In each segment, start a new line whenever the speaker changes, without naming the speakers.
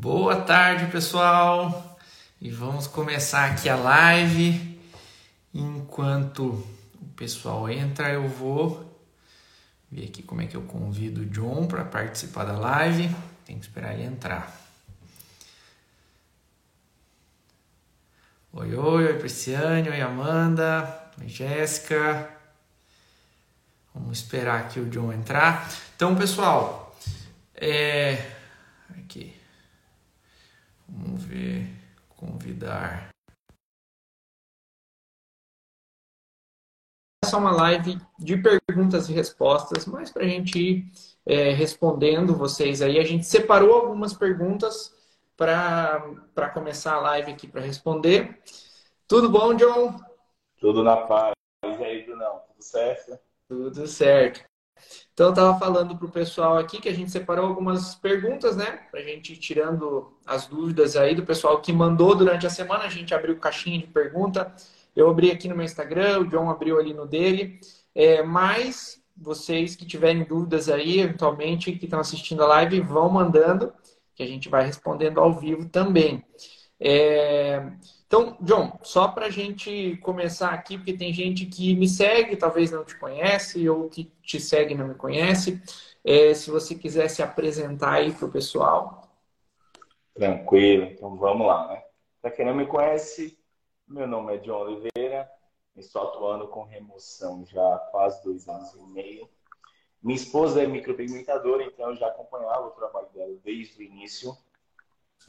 Boa tarde, pessoal. E vamos começar aqui a live. Enquanto o pessoal entra, eu vou ver aqui como é que eu convido o John para participar da live. Tem que esperar ele entrar. Oi, oi, oi, Prisciane, oi, Amanda, oi, Jéssica. Vamos esperar aqui o John entrar. Então, pessoal, é... aqui. Vamos ver, convidar. Essa é uma live de perguntas e respostas, mas para a gente ir é, respondendo vocês aí, a gente separou algumas perguntas para começar a live aqui para responder. Tudo bom, John?
Tudo na paz. E aí, Brunão? Tudo certo?
Tudo certo. Então, eu estava falando para o pessoal aqui que a gente separou algumas perguntas, né? Para a gente ir tirando as dúvidas aí do pessoal que mandou durante a semana. A gente abriu caixinha de pergunta. Eu abri aqui no meu Instagram, o John abriu ali no dele. É, mas vocês que tiverem dúvidas aí, eventualmente, que estão assistindo a live, vão mandando, que a gente vai respondendo ao vivo também. É... Então, John, só para a gente começar aqui, porque tem gente que me segue, talvez não te conhece, ou que te segue e não me conhece. É, se você quiser se apresentar aí para o pessoal.
Tranquilo, então vamos lá, né? Para quem não me conhece, meu nome é John Oliveira, estou atuando com remoção já há quase dois anos e meio. Minha esposa é micropigmentadora, então eu já acompanhava o trabalho dela desde o início.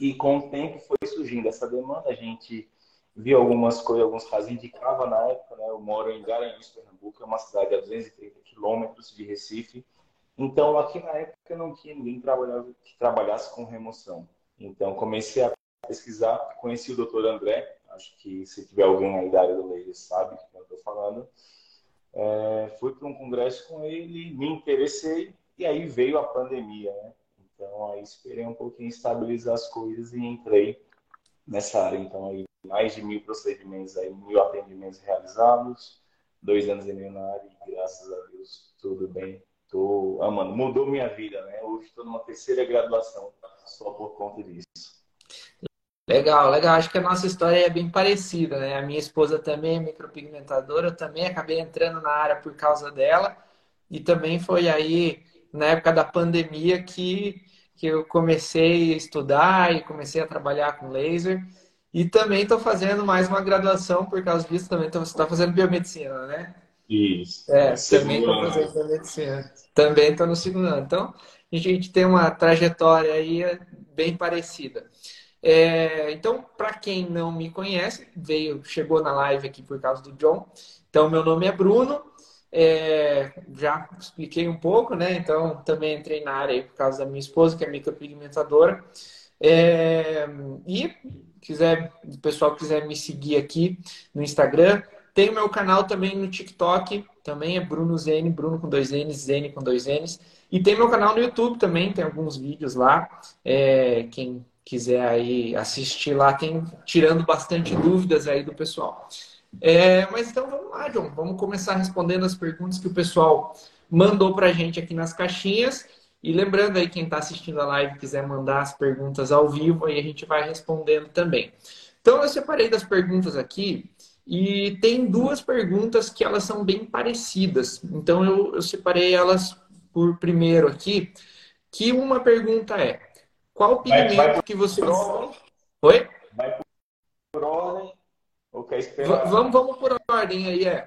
E com o tempo foi surgindo essa demanda, a gente viu algumas coisas, alguns casos indicava na época, né? Eu moro em Garanhuns, Pernambuco, é uma cidade a 230 quilômetros de Recife. Então, aqui na época não tinha ninguém que trabalhasse com remoção. Então, comecei a pesquisar, conheci o doutor André, acho que se tiver alguém aí da área do laser sabe do que eu estou falando. É, fui para um congresso com ele, me interessei, e aí veio a pandemia, né? Então, aí esperei um pouquinho estabilizar as coisas e entrei nessa área. Então, aí mais de mil procedimentos, aí, mil atendimentos realizados, dois anos e meio na área e graças a Deus tudo bem. Tô amando. Mudou minha vida, né? Hoje estou numa terceira graduação só por conta disso.
Legal, legal. Acho que a nossa história é bem parecida, né? A minha esposa também é micropigmentadora, eu também acabei entrando na área por causa dela. E também foi aí, na época da pandemia, que, que eu comecei a estudar e comecei a trabalhar com laser. E também estou fazendo mais uma graduação por causa disso. Também tô, você está fazendo biomedicina, né?
Isso.
É, também estou fazendo biomedicina. Também estou no segundo ano. Então, a gente tem uma trajetória aí bem parecida. É, então, para quem não me conhece, veio, chegou na live aqui por causa do John. Então, meu nome é Bruno. É, já expliquei um pouco, né? Então, também entrei na área por causa da minha esposa, que é micropigmentadora. É, e quiser, o pessoal quiser me seguir aqui no Instagram, tem o meu canal também no TikTok, também é Bruno Zene, Bruno com dois N's, Zene com dois N's. E tem meu canal no YouTube também, tem alguns vídeos lá. É, quem quiser aí assistir lá, tem tirando bastante dúvidas aí do pessoal. É, mas então vamos lá, John. Vamos começar respondendo as perguntas que o pessoal mandou para a gente aqui nas caixinhas. E lembrando aí, quem está assistindo a live quiser mandar as perguntas ao vivo, aí a gente vai respondendo também. Então, eu separei das perguntas aqui e tem duas perguntas que elas são bem parecidas. Então, eu, eu separei elas por primeiro aqui, que uma pergunta é, qual pigmento vai, vai que você... Oi?
Vai por ordem ou quer
esperar? Vamos, vamos por ordem aí, é.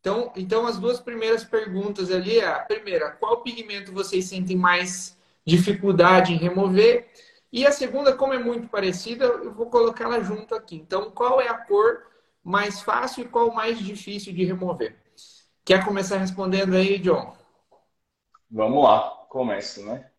Então, então, as duas primeiras perguntas ali é a primeira, qual pigmento vocês sentem mais dificuldade em remover? E a segunda, como é muito parecida, eu vou colocar ela junto aqui. Então, qual é a cor mais fácil e qual mais difícil de remover? Quer começar respondendo aí, John?
Vamos lá, começo, né?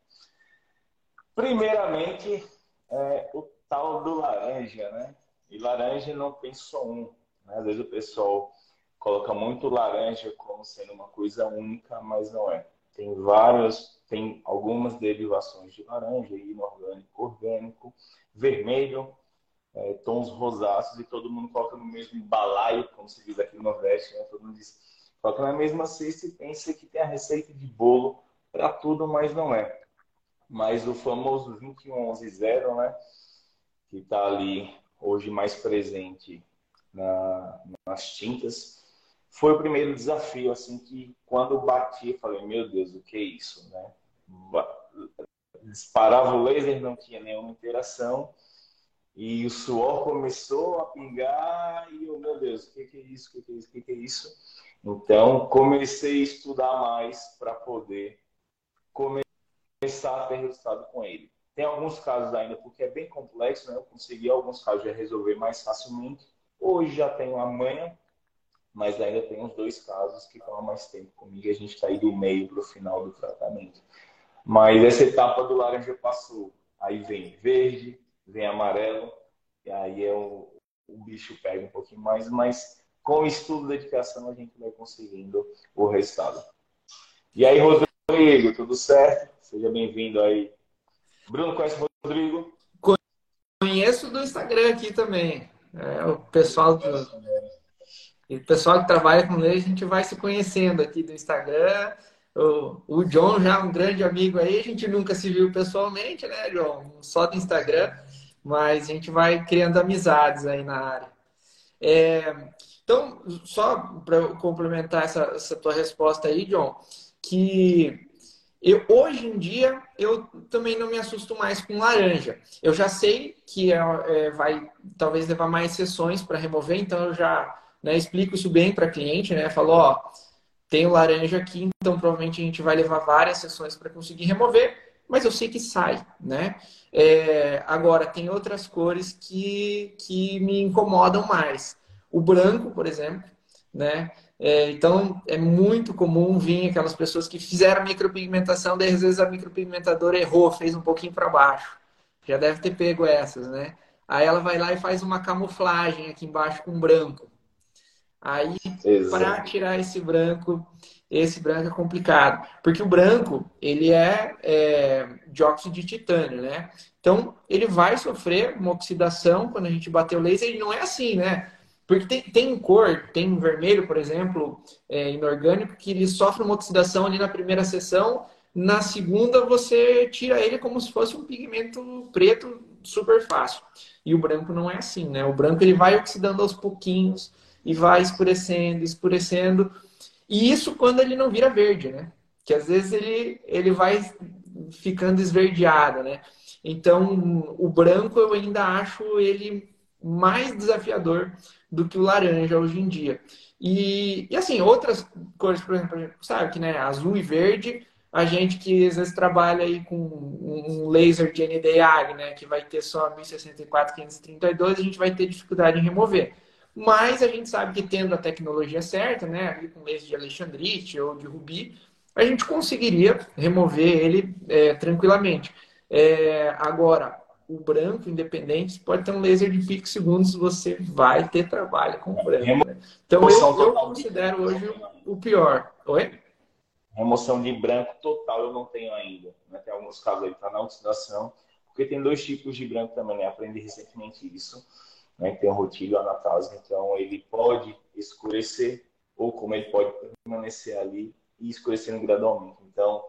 Primeiramente, é, o tal do laranja, né? E laranja não tem só um. Né? Às vezes o pessoal coloca muito laranja como sendo uma coisa única, mas não é. Tem várias, tem algumas derivações de laranja, inorgânico, orgânico, vermelho, é, tons rosáceos, e todo mundo coloca no mesmo balaio, como se diz aqui no Nordeste, né? Todo mundo diz, coloca na mesma cesta e pensa que tem a receita de bolo para tudo, mas não é. mas o famoso 2111 né? Que está ali hoje mais presente na, nas tintas, foi o primeiro desafio, assim, que quando bati, eu falei, meu Deus, o que é isso, né? Disparava o laser, não tinha nenhuma interação, e o suor começou a pingar, e eu, meu Deus, o que, é isso, o que, é isso, o que é isso? Então, comecei a estudar mais para poder começar a ter resultado com ele. Tem alguns casos ainda, porque é bem complexo, né? Eu consegui alguns casos já resolver mais facilmente. Hoje já tenho a manha, mas ainda tem uns dois casos que estão há mais tempo comigo e a gente está aí do meio para o final do tratamento. Mas essa etapa do laranja passou. Aí vem verde, vem amarelo, e aí é o, o bicho pega um pouquinho mais, mas com estudo e dedicação a gente vai conseguindo o resultado. E aí, Rodrigo, tudo certo? Seja bem-vindo aí. Bruno, conhece o Rodrigo?
Conheço do Instagram aqui também. É, o pessoal do, o pessoal que trabalha com lei, a gente vai se conhecendo aqui do Instagram. O, o John já é um grande amigo aí, a gente nunca se viu pessoalmente, né, John? Só do Instagram, mas a gente vai criando amizades aí na área. É, então, só para complementar essa, essa tua resposta aí, John, que eu, hoje em dia, eu também não me assusto mais com laranja. Eu já sei que é, é, vai talvez levar mais sessões para remover, então eu já né, explico isso bem para cliente, né? Falo, ó, tem laranja aqui, então provavelmente a gente vai levar várias sessões para conseguir remover, mas eu sei que sai, né? É, agora, tem outras cores que, que me incomodam mais. O branco, por exemplo, né? É, então, é muito comum vir aquelas pessoas que fizeram micropigmentação, daí às vezes a micropigmentadora errou, fez um pouquinho para baixo. Já deve ter pego essas, né? Aí ela vai lá e faz uma camuflagem aqui embaixo com branco. Aí, para tirar esse branco, esse branco é complicado. Porque o branco, ele é, é dióxido de titânio, né? Então, ele vai sofrer uma oxidação quando a gente bater o laser. Ele não é assim, né? Porque tem, tem cor, tem vermelho, por exemplo, é, inorgânico, que ele sofre uma oxidação ali na primeira sessão, na segunda você tira ele como se fosse um pigmento preto super fácil. E o branco não é assim, né? O branco ele vai oxidando aos pouquinhos e vai escurecendo, escurecendo. E isso quando ele não vira verde, né? Que às vezes ele, ele vai ficando esverdeado, né? Então, o branco eu ainda acho ele mais desafiador do que o laranja hoje em dia. E, e assim, outras cores, por exemplo, sabe que né, azul e verde, a gente que às vezes trabalha aí com um laser de NDA, né, que vai ter só 1064, 532, a gente vai ter dificuldade em remover. Mas a gente sabe que tendo a tecnologia certa, né, com laser de Alexandrite ou de Rubi, a gente conseguiria remover ele é, tranquilamente. É, agora, o branco, independente, pode ter um laser de pico segundos, você vai ter trabalho com o branco. Né? Então eu, eu considero hoje o pior. Oi?
Remoção de branco total eu não tenho ainda. Né? Tem alguns casos aí que tá na oxidação, porque tem dois tipos de branco também, né? Aprendi recentemente isso. Né? Tem o rotilho anatásico, então ele pode escurecer, ou como ele pode permanecer ali e escurecendo gradualmente. Então,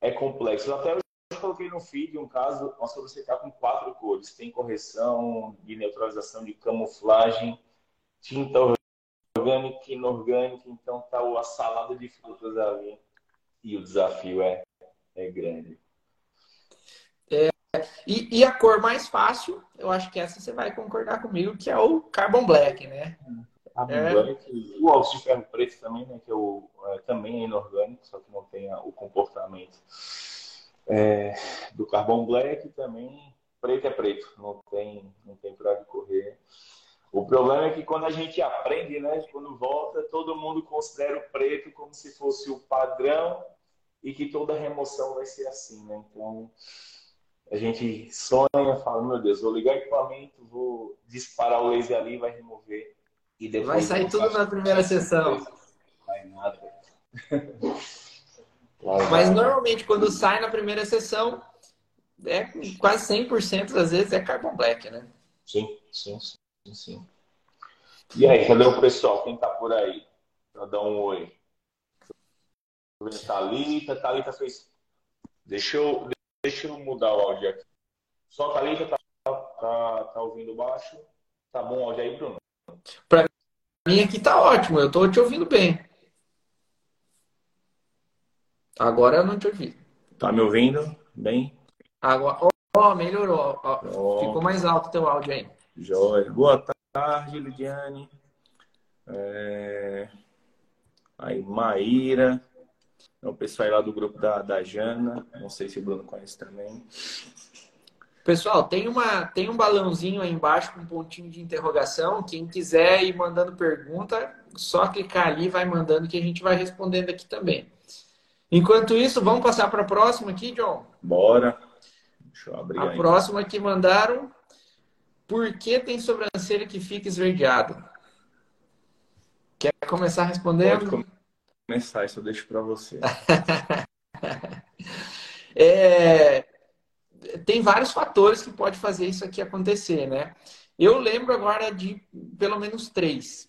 é complexo. Até eu coloquei no feed um caso, nossa, você está com quatro cores. Tem correção de neutralização de camuflagem, tinta orgânica e inorgânica, então tá a salada de frutas ali. E o desafio é, é grande.
É, e, e, a cor mais fácil, eu acho que essa você vai concordar comigo, que é o Carbon Black, né?
Carbon é. Black, o óxido de ferro preto também, né? Que é o, é, também é inorgânico, só que não tem o comportamento é, do Carbon Black também, preto é preto, não tem, não tem para correr. O problema é que quando a gente aprende, né, quando volta, todo mundo considera o preto como se fosse o padrão e que toda remoção vai ser assim, né? Então, a gente sonha, fala, meu Deus, vou ligar o equipamento, vou disparar o laser ali, vai remover.
E depois vai sair tudo na primeira sessão.
Vai nada.
Mas normalmente quando sai na primeira sessão, é quase 100% das vezes é Carbon Black, né?
Sim, sim, sim, sim. E aí, cadê o pessoal? Quem tá por aí? Pra dar um oi. Thalita, Thalita fez. Deixa eu, deixa eu mudar o áudio aqui. Só Thalita tá, tá, tá ouvindo baixo. Tá bom o áudio aí, Bruno?
Pra mim aqui tá ótimo, eu tô te ouvindo bem. Agora eu não te ouvi.
Tá me ouvindo bem?
Agora, ó, oh, melhorou. Oh, ficou mais alto o teu áudio aí.
Joia. Boa tarde, Lidiane. É... Aí, Maíra. É o pessoal lá do grupo da, da Jana. Não sei se o Bruno conhece também.
Pessoal, tem, uma, tem um balãozinho aí embaixo com um pontinho de interrogação. Quem quiser ir mandando pergunta, só clicar ali e vai mandando que a gente vai respondendo aqui também. Enquanto isso, vamos passar para a próxima aqui, John?
Bora. Deixa eu abrir
A aí. próxima que mandaram. Por que tem sobrancelha que fica esverdeada? Quer começar respondendo?
Pode começar, isso eu deixo para você.
é, tem vários fatores que pode fazer isso aqui acontecer, né? Eu lembro agora de pelo menos três.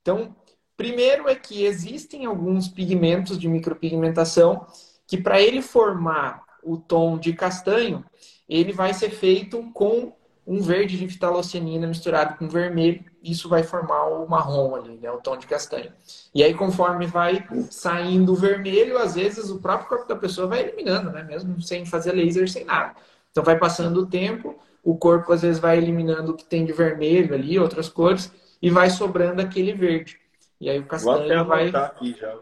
Então, primeiro é que existem alguns pigmentos de micropigmentação que para ele formar o tom de castanho, ele vai ser feito com um verde de fitalocenina misturado com vermelho, isso vai formar o marrom ali, né, o tom de castanho. E aí, conforme vai saindo o vermelho, às vezes o próprio corpo da pessoa vai eliminando, né, mesmo sem fazer laser, sem nada. Então, vai passando o tempo, o corpo às vezes vai eliminando o que tem de vermelho ali, outras cores, e vai sobrando aquele verde. E aí o castanho
vai. aqui já.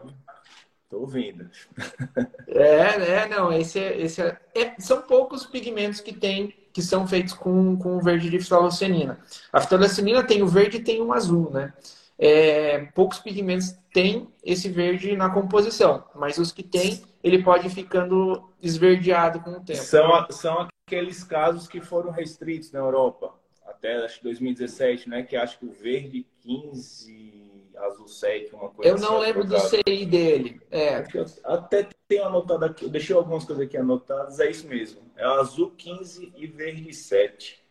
Tô ouvindo.
É, é, não, esse, é, esse é, é, são poucos pigmentos que tem que são feitos com, com verde de fitalocenina. A fitalocenina tem o verde e tem o azul, né? É, poucos pigmentos têm esse verde na composição, mas os que têm, ele pode ir ficando esverdeado com o tempo.
São, são aqueles casos que foram restritos na Europa, até acho 2017, né? Que acho que o verde 15 Azul 7, uma coisa
Eu não assim, lembro do CI dele. É.
Até tenho anotado aqui, eu deixei algumas coisas aqui anotadas, é isso mesmo. É azul 15 e verde 7.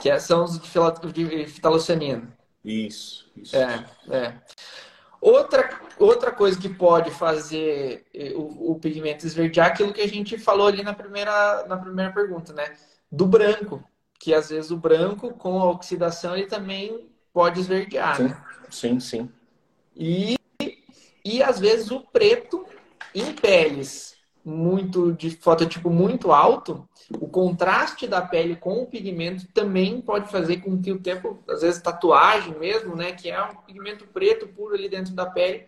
Que é, são os de fitalocenina.
Isso, isso.
É, é. Outra, outra coisa que pode fazer eh, o, o pigmento esverdear é aquilo que a gente falou ali na primeira, na primeira pergunta, né? Do branco. Que às vezes o branco, com a oxidação, ele também pode esverdear.
Sim,
né?
sim, sim.
E, e às vezes o preto em peles muito de fototipo muito alto, o contraste da pele com o pigmento também pode fazer com que o tempo, às vezes tatuagem mesmo, né, que é um pigmento preto puro ali dentro da pele,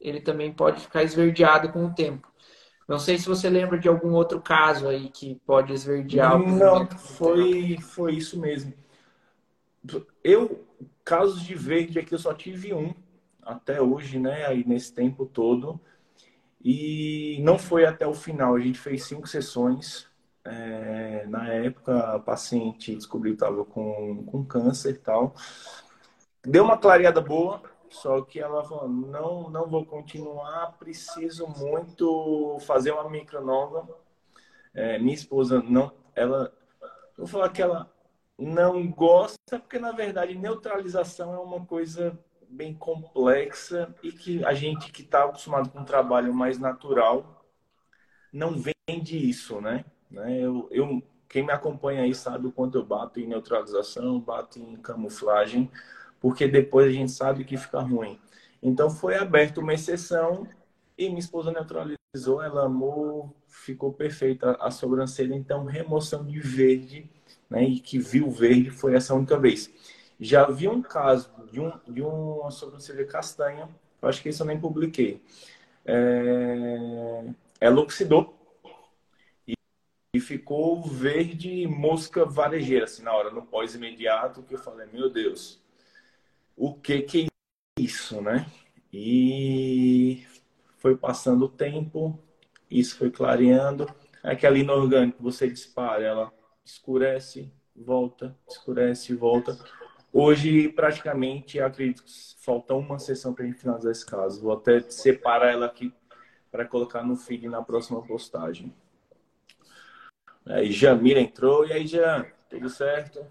ele também pode ficar esverdeado com o tempo. Não sei se você lembra de algum outro caso aí que pode esverdear.
Não, foi, foi isso mesmo. Eu casos de verde aqui eu só tive um até hoje, né? Aí nesse tempo todo. E não foi até o final. A gente fez cinco sessões. É, na época, a paciente descobriu que estava com, com câncer e tal. Deu uma clareada boa, só que ela falou: não, não vou continuar, preciso muito fazer uma micronova. É, minha esposa não, ela, vou falar que ela não gosta, porque na verdade neutralização é uma coisa bem complexa e que a gente que está acostumado com um trabalho mais natural não vende isso, né? né? Eu, eu, quem me acompanha aí sabe o quanto eu bato em neutralização, bato em camuflagem, porque depois a gente sabe que fica ruim. Então foi aberta uma exceção e minha esposa neutralizou, ela amou, ficou perfeita a sobrancelha, então remoção de verde né, e que viu verde foi essa única vez. Já vi um caso de, um, de uma sobrancelha castanha, acho que isso eu nem publiquei. É, ela oxidou e, e ficou verde mosca varejeira, assim, na hora, no pós-imediato, que eu falei, meu Deus, o que que é isso, né? E foi passando o tempo, isso foi clareando. Aquela inorgânica, você dispara, ela escurece, volta, escurece, volta. Hoje, praticamente, acredito que falta uma sessão para a gente finalizar esse caso. Vou até separar ela aqui para colocar no feed na próxima postagem. Aí, Jamira entrou. E aí, Jan, tudo certo?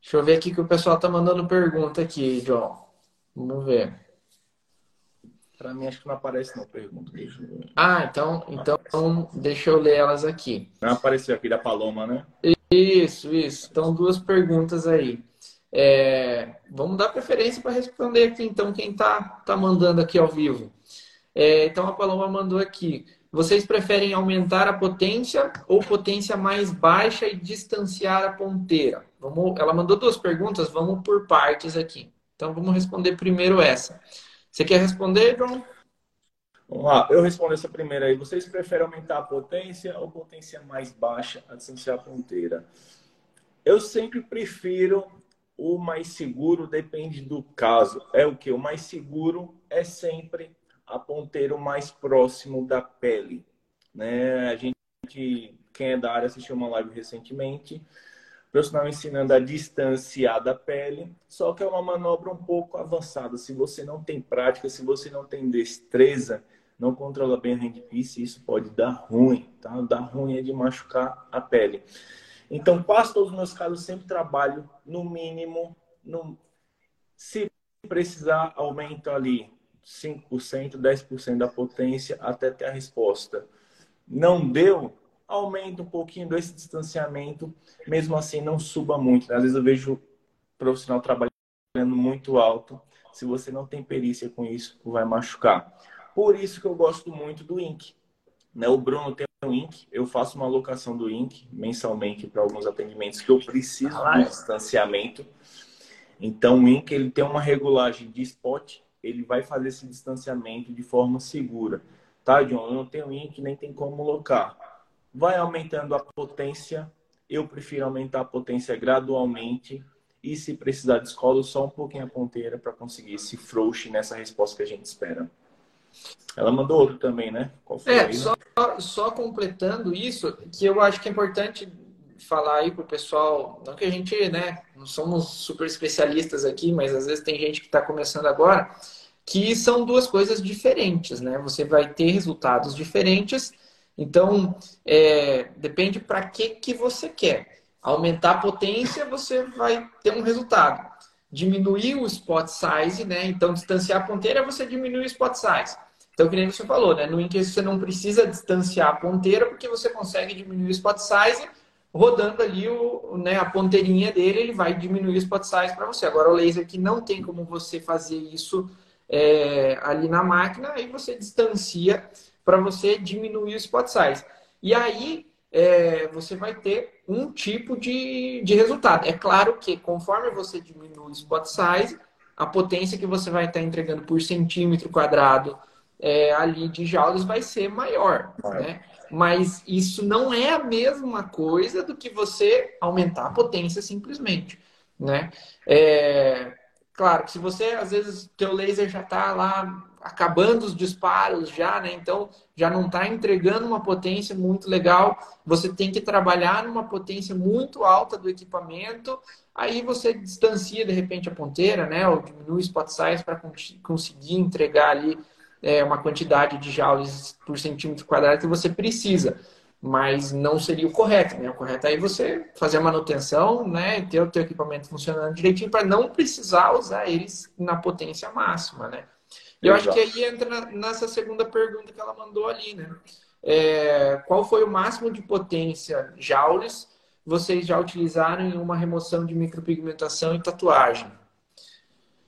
Deixa eu ver aqui que o pessoal tá mandando pergunta aqui, John. Vamos ver.
Para mim, acho que não aparece não pergunta.
Ah, então, então deixa eu ler elas aqui.
Não apareceu aqui da Paloma, né?
Isso, isso. Então, duas perguntas aí. É, vamos dar preferência para responder aqui, então, quem está tá mandando aqui ao vivo. É, então, a Paloma mandou aqui. Vocês preferem aumentar a potência ou potência mais baixa e distanciar a ponteira? Vamos, ela mandou duas perguntas, vamos por partes aqui. Então, vamos responder primeiro essa. Você quer responder, João?
Vamos lá, eu respondo essa primeira aí. Vocês preferem aumentar a potência ou potência mais baixa a distanciar a ponteira? Eu sempre prefiro o mais seguro, depende do caso. É o que? O mais seguro é sempre a ponteira mais próximo da pele. Né? A gente, quem é da área, assistiu uma live recentemente profissional ensinando a distanciar da pele, só que é uma manobra um pouco avançada. Se você não tem prática, se você não tem destreza, não controla bem a handpiece, isso pode dar ruim, tá? Dar ruim é de machucar a pele. Então, quase todos os meus casos sempre trabalho no mínimo, no... se precisar, aumento ali 5%, 10% da potência até ter a resposta. Não deu, aumenta um pouquinho desse distanciamento, mesmo assim não suba muito. Né? Às vezes eu vejo profissional trabalhando muito alto. Se você não tem perícia com isso, vai machucar. Por isso que eu gosto muito do Ink. Né? O Bruno tem um Ink, eu faço uma alocação do Ink mensalmente para alguns atendimentos que eu preciso de distanciamento. Então o Ink ele tem uma regulagem de spot, ele vai fazer esse distanciamento de forma segura. Tá, John? Eu não tenho Ink, nem tem como alocar vai aumentando a potência. Eu prefiro aumentar a potência gradualmente e, se precisar, descolo só um pouquinho a ponteira para conseguir esse frouxe nessa resposta que a gente espera. Ela mandou outro também, né?
é, aí, só, né? só completando isso, que eu acho que é importante falar aí pro pessoal, não que a gente, né, não somos super especialistas aqui, mas às vezes tem gente que está começando agora, que são duas coisas diferentes, né? Você vai ter resultados diferentes então, é, depende para que, que você quer. Aumentar a potência, você vai ter um resultado. Diminuir o spot size, né? Então, distanciar a ponteira, você diminui o spot size. Então, que nem você falou, né? No Inker você não precisa distanciar a ponteira, porque você consegue diminuir o spot size rodando ali o, né, a ponteirinha dele, ele vai diminuir o spot size para você. Agora, o laser que não tem como você fazer isso é, ali na máquina, aí você distancia para você diminuir o spot size. E aí é, você vai ter um tipo de, de resultado. É claro que conforme você diminui o spot size, a potência que você vai estar entregando por centímetro quadrado é, ali de joules vai ser maior. Né? Mas isso não é a mesma coisa do que você aumentar a potência simplesmente. Né? É, claro que se você, às vezes, teu laser já está lá acabando os disparos já, né? Então já não está entregando uma potência muito legal. Você tem que trabalhar numa potência muito alta do equipamento. Aí você distancia de repente a ponteira, né? Ou diminui o spot size para conseguir entregar ali é, uma quantidade de joules por centímetro quadrado que você precisa. Mas não seria o correto, né? O correto é aí você fazer a manutenção, né? Ter o teu equipamento funcionando direitinho para não precisar usar eles na potência máxima, né? E eu acho que aí entra nessa segunda pergunta que ela mandou ali, né? É, qual foi o máximo de potência joules vocês já utilizaram em uma remoção de micropigmentação e tatuagem?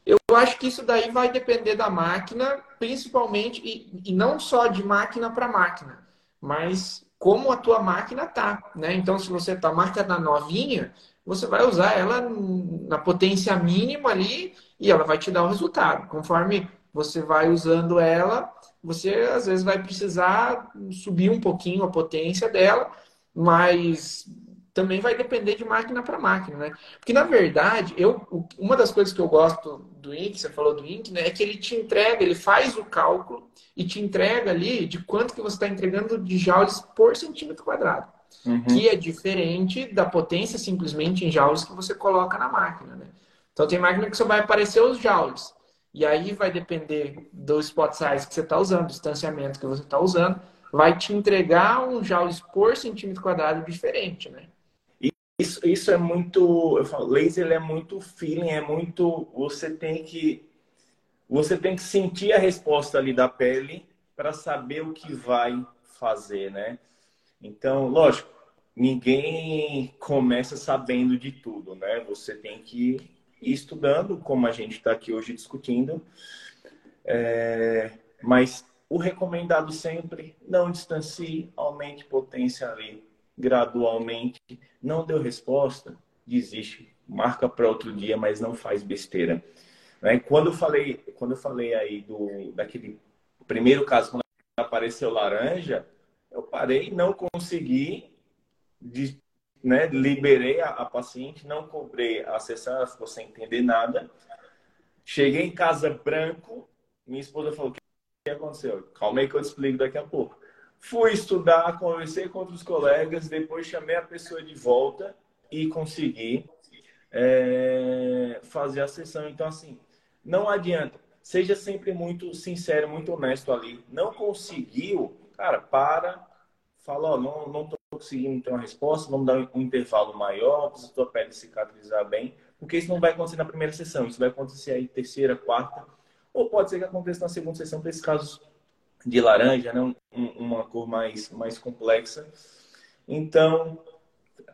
Eu acho que isso daí vai depender da máquina, principalmente, e, e não só de máquina para máquina, mas como a tua máquina tá, né? Então, se você tá máquina tá novinha, você vai usar ela na potência mínima ali e ela vai te dar o resultado. Conforme você vai usando ela, você às vezes vai precisar subir um pouquinho a potência dela, mas também vai depender de máquina para máquina, né? Porque na verdade, eu uma das coisas que eu gosto do Ink, você falou do Ink, né, é que ele te entrega, ele faz o cálculo e te entrega ali de quanto que você está entregando de joules por centímetro quadrado. Uhum. Que é diferente da potência simplesmente em joules que você coloca na máquina, né? Então tem máquina que só vai aparecer os joules. E aí vai depender do spot size que você está usando, do distanciamento que você está usando, vai te entregar um joules por centímetro quadrado diferente, né?
Isso, isso é muito, eu falo, laser é muito feeling, é muito, você tem que você tem que sentir a resposta ali da pele para saber o que vai fazer, né? Então, lógico, ninguém começa sabendo de tudo, né? Você tem que ir estudando, como a gente está aqui hoje discutindo. É... Mas o recomendado sempre, não distancie, aumente potência ali gradualmente. Não deu resposta, desiste. Marca para outro dia, mas não faz besteira. Né? Quando eu falei, quando eu falei aí do daquele primeiro caso quando apareceu laranja, eu parei, não consegui, né, liberei a, a, paciente, não cobrei a sessão, ela ficou sem entender nada. Cheguei em casa branco, minha esposa falou: o que aconteceu? Calma aí que eu te explico daqui a pouco. Fui estudar, conversei com outros colegas, depois chamei a pessoa de volta e consegui é, fazer a sessão. Então, assim, não adianta. Seja sempre muito sincero, muito honesto ali. Não conseguiu, cara, para, fala, ó, não, não tô conseguindo ter uma resposta, vamos dar um intervalo maior, para a tua pele cicatrizar bem, porque isso não vai acontecer na primeira sessão, isso vai acontecer aí terceira, quarta, ou pode ser que aconteça na segunda sessão, para esses casos de laranja, né? Um, uma cor mais, mais complexa. Então,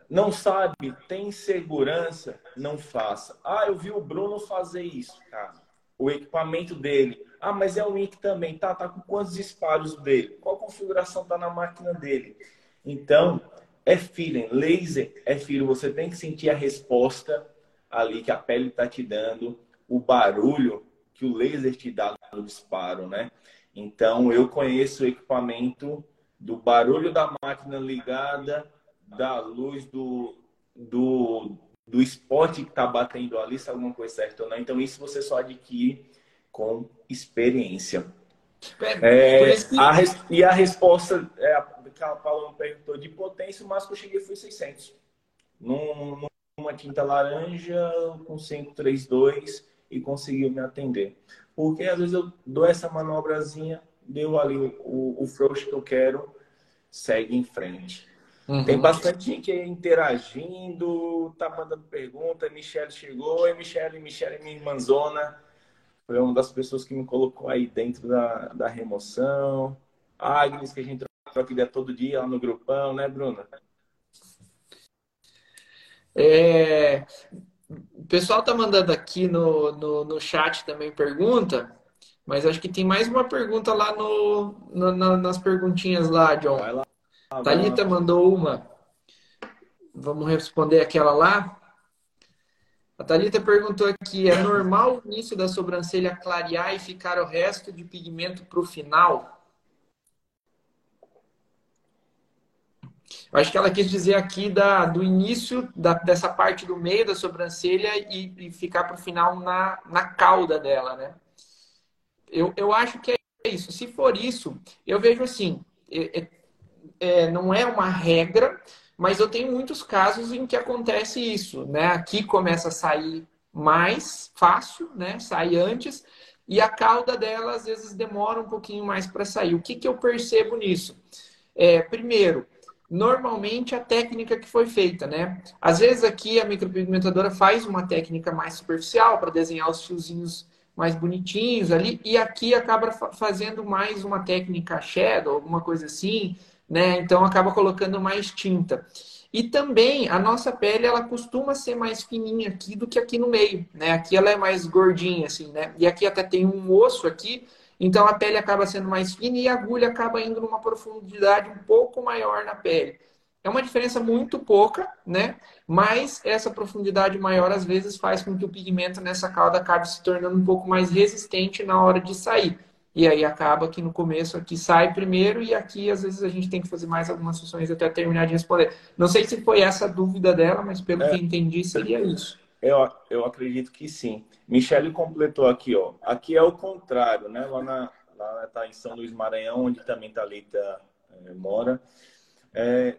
não sabe, tem segurança, não faça. Ah, eu vi o Bruno fazer isso, cara o equipamento dele. Ah, mas é o link também. Tá, tá com quantos disparos dele? Qual configuração tá na máquina dele? Então, é feeling. Laser é feeling. Você tem que sentir a resposta ali que a pele tá te dando, o barulho que o laser te dá no disparo, né? Então, eu conheço o equipamento do barulho da máquina ligada, da luz do, do do esporte que está batendo ali, se alguma coisa certa ou não. Então, isso você só adquire com experiência. É, é a, e a resposta, é, a, que a Paula perguntou de potência, o máximo que eu cheguei foi 600. Num, numa tinta laranja com 532 e conseguiu me atender. Porque às vezes eu dou essa manobrazinha, deu ali o, o, o frouxo que eu quero, segue em frente. Uhum. Tem bastante gente aí interagindo, tá mandando pergunta. Michelle chegou, e Michelle, Michelle, minha irmãzona, foi uma das pessoas que me colocou aí dentro da, da remoção. Agnes, que a gente troca ideia todo dia lá no grupão, né, Bruna?
É, o pessoal tá mandando aqui no, no, no chat também pergunta, mas acho que tem mais uma pergunta lá no, no nas perguntinhas lá, John. Vai lá. Ah, Thalita mandou uma. Vamos responder aquela lá. A Thalita perguntou aqui: é normal o início da sobrancelha clarear e ficar o resto de pigmento para o final? Eu acho que ela quis dizer aqui da, do início da, dessa parte do meio da sobrancelha e, e ficar para o final na, na cauda dela, né? Eu, eu acho que é isso. Se for isso, eu vejo assim: é, é, é, não é uma regra, mas eu tenho muitos casos em que acontece isso, né? Aqui começa a sair mais fácil, né? Sai antes e a cauda dela às vezes demora um pouquinho mais para sair. O que, que eu percebo nisso? É, primeiro, normalmente a técnica que foi feita, né? Às vezes aqui a micropigmentadora faz uma técnica mais superficial para desenhar os fiozinhos mais bonitinhos ali e aqui acaba fazendo mais uma técnica shadow, alguma coisa assim, né? Então acaba colocando mais tinta. E também a nossa pele ela costuma ser mais fininha aqui do que aqui no meio, né? Aqui ela é mais gordinha assim, né? E aqui até tem um osso aqui, então a pele acaba sendo mais fina e a agulha acaba indo numa profundidade um pouco maior na pele. É uma diferença muito pouca, né? Mas essa profundidade maior às vezes faz com que o pigmento nessa cauda acabe se tornando um pouco mais resistente na hora de sair. E aí acaba que no começo aqui sai primeiro e aqui às vezes a gente tem que fazer mais algumas sessões até terminar de responder. Não sei se foi essa a dúvida dela, mas pelo é, que entendi seria isso.
Eu, eu acredito que sim. Michele completou aqui, ó. Aqui é o contrário, né? Lá, na, lá tá em São Luís Maranhão, onde também Thalita é, mora. É,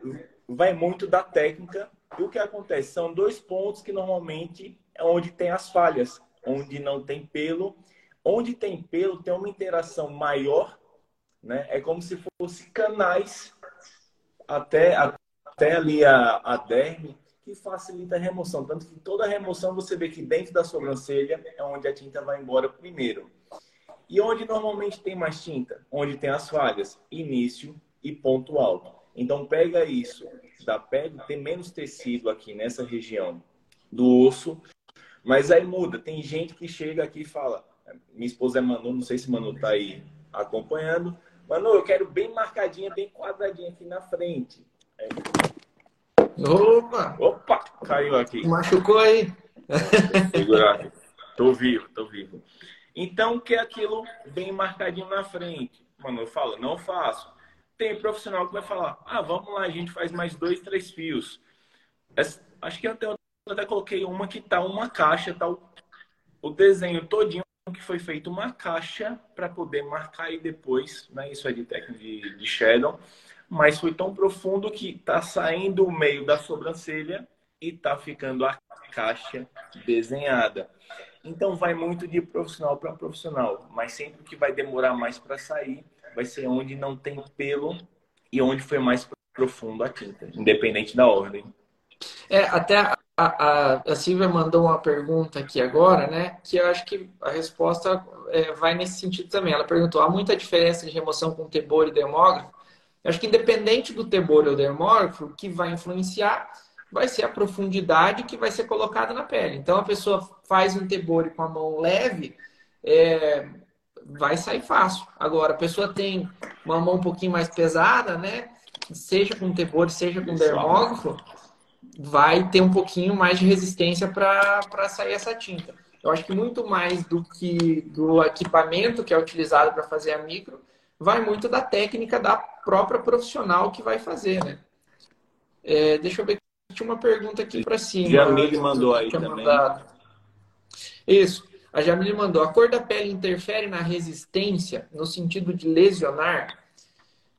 vai muito da técnica. E o que acontece? São dois pontos que normalmente é onde tem as falhas, onde não tem pelo Onde tem pelo, tem uma interação maior, né? É como se fosse canais até, até ali a, a derme, que facilita a remoção. Tanto que toda remoção você vê que dentro da sobrancelha é onde a tinta vai embora primeiro. E onde normalmente tem mais tinta? Onde tem as falhas? Início e ponto alto. Então pega isso da pele, tem menos tecido aqui nessa região do osso, mas aí muda. Tem gente que chega aqui e fala, minha esposa é Manu, não sei se Manu tá aí acompanhando. Manu, eu quero bem marcadinha, bem quadradinha aqui na frente.
Opa!
Opa! Caiu aqui.
Machucou aí.
Segurar aqui. Tô vivo, tô vivo. Então, que é aquilo bem marcadinho na frente. Mano, eu falo, não faço. Tem profissional que vai falar, ah, vamos lá, a gente faz mais dois, três fios. Essa, acho que até, eu até coloquei uma que tá uma caixa, tá o, o desenho todinho que foi feito uma caixa para poder marcar aí depois, né? Isso é de técnica de, de Shadow, mas foi tão profundo que tá saindo o meio da sobrancelha e tá ficando a caixa desenhada. Então vai muito de profissional para profissional, mas sempre que vai demorar mais para sair, vai ser onde não tem pelo e onde foi mais profundo a tinta, independente da ordem.
É, até a, a, a Silvia mandou uma pergunta aqui agora, né? Que eu acho que a resposta é, vai nesse sentido também. Ela perguntou: há muita diferença de remoção com tebor e dermógrafo? Eu acho que independente do tebor ou dermógrafo, o que vai influenciar vai ser a profundidade que vai ser colocada na pele. Então, a pessoa faz um tebore com a mão leve, é, vai sair fácil. Agora, a pessoa tem uma mão um pouquinho mais pesada, né? Seja com tebore, seja com dermógrafo, vai ter um pouquinho mais de resistência para sair essa tinta. Eu acho que muito mais do que do equipamento que é utilizado para fazer a micro, vai muito da técnica da própria profissional que vai fazer, né? É, deixa eu ver tinha uma pergunta aqui para cima.
Jamile mandou aí também. Mandado.
Isso. A Jamile mandou. A cor da pele interfere na resistência, no sentido de lesionar?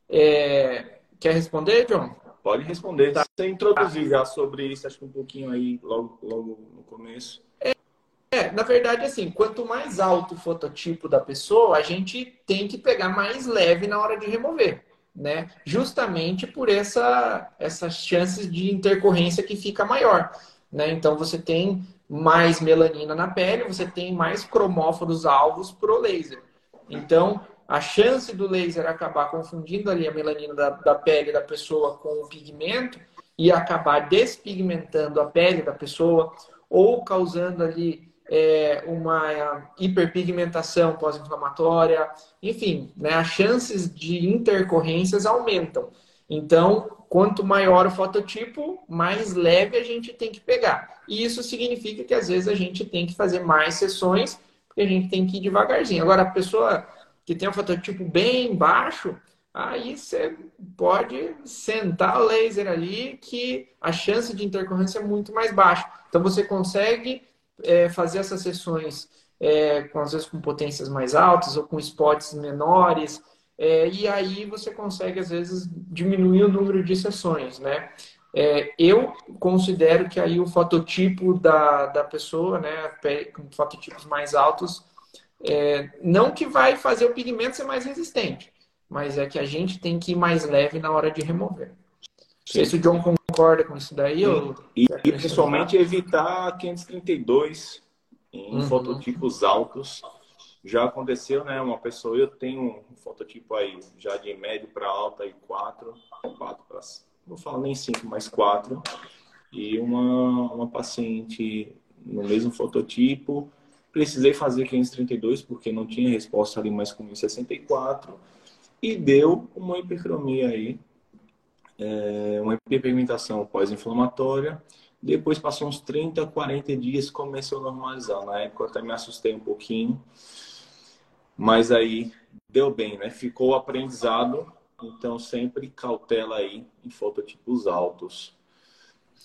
É... Quer responder, John?
Pode responder. Tá. Você introduziu já sobre isso, acho que um pouquinho aí, logo, logo no começo.
É, é, na verdade, assim, quanto mais alto o fototipo da pessoa, a gente tem que pegar mais leve na hora de remover né? Justamente por essa, essas chances de intercorrência que fica maior, né? Então você tem mais melanina na pele, você tem mais cromóforos alvos pro laser. Então, a chance do laser acabar confundindo ali a melanina da, da pele da pessoa com o pigmento e acabar despigmentando a pele da pessoa ou causando ali é, uma hiperpigmentação pós-inflamatória, enfim, né, as chances de intercorrências aumentam. Então, quanto maior o fototipo, mais leve a gente tem que pegar. E isso significa que às vezes a gente tem que fazer mais sessões, porque a gente tem que ir devagarzinho. Agora, a pessoa que tem um fototipo bem baixo, aí você pode sentar o laser ali que a chance de intercorrência é muito mais baixa. Então você consegue é, fazer essas sessões é, com, às vezes com potências mais altas ou com spots menores, é, e aí você consegue, às vezes, diminuir o número de sessões, né? É, eu considero que aí o fototipo da, da pessoa, né, com fototipos mais altos, é, não que vai fazer o pigmento ser mais resistente, mas é que a gente tem que ir mais leve na hora de remover. Não sei se o John concorda com isso daí. Ou...
E, e principalmente evitar 532 em uhum. fototipos altos. Já aconteceu, né? Uma pessoa, eu tenho um fototipo aí já de médio para alto aí 4, 4 para não falo nem 5, mas 4. E uma, uma paciente no mesmo fototipo. Precisei fazer 532 porque não tinha resposta ali mais com 64 e deu uma hipercromia aí é, uma hiperpigmentação pós-inflamatória. Depois passou uns 30, 40 dias começou a normalizar. Na época eu até me assustei um pouquinho, mas aí deu bem, né? Ficou aprendizado, então sempre cautela aí em fototipos altos.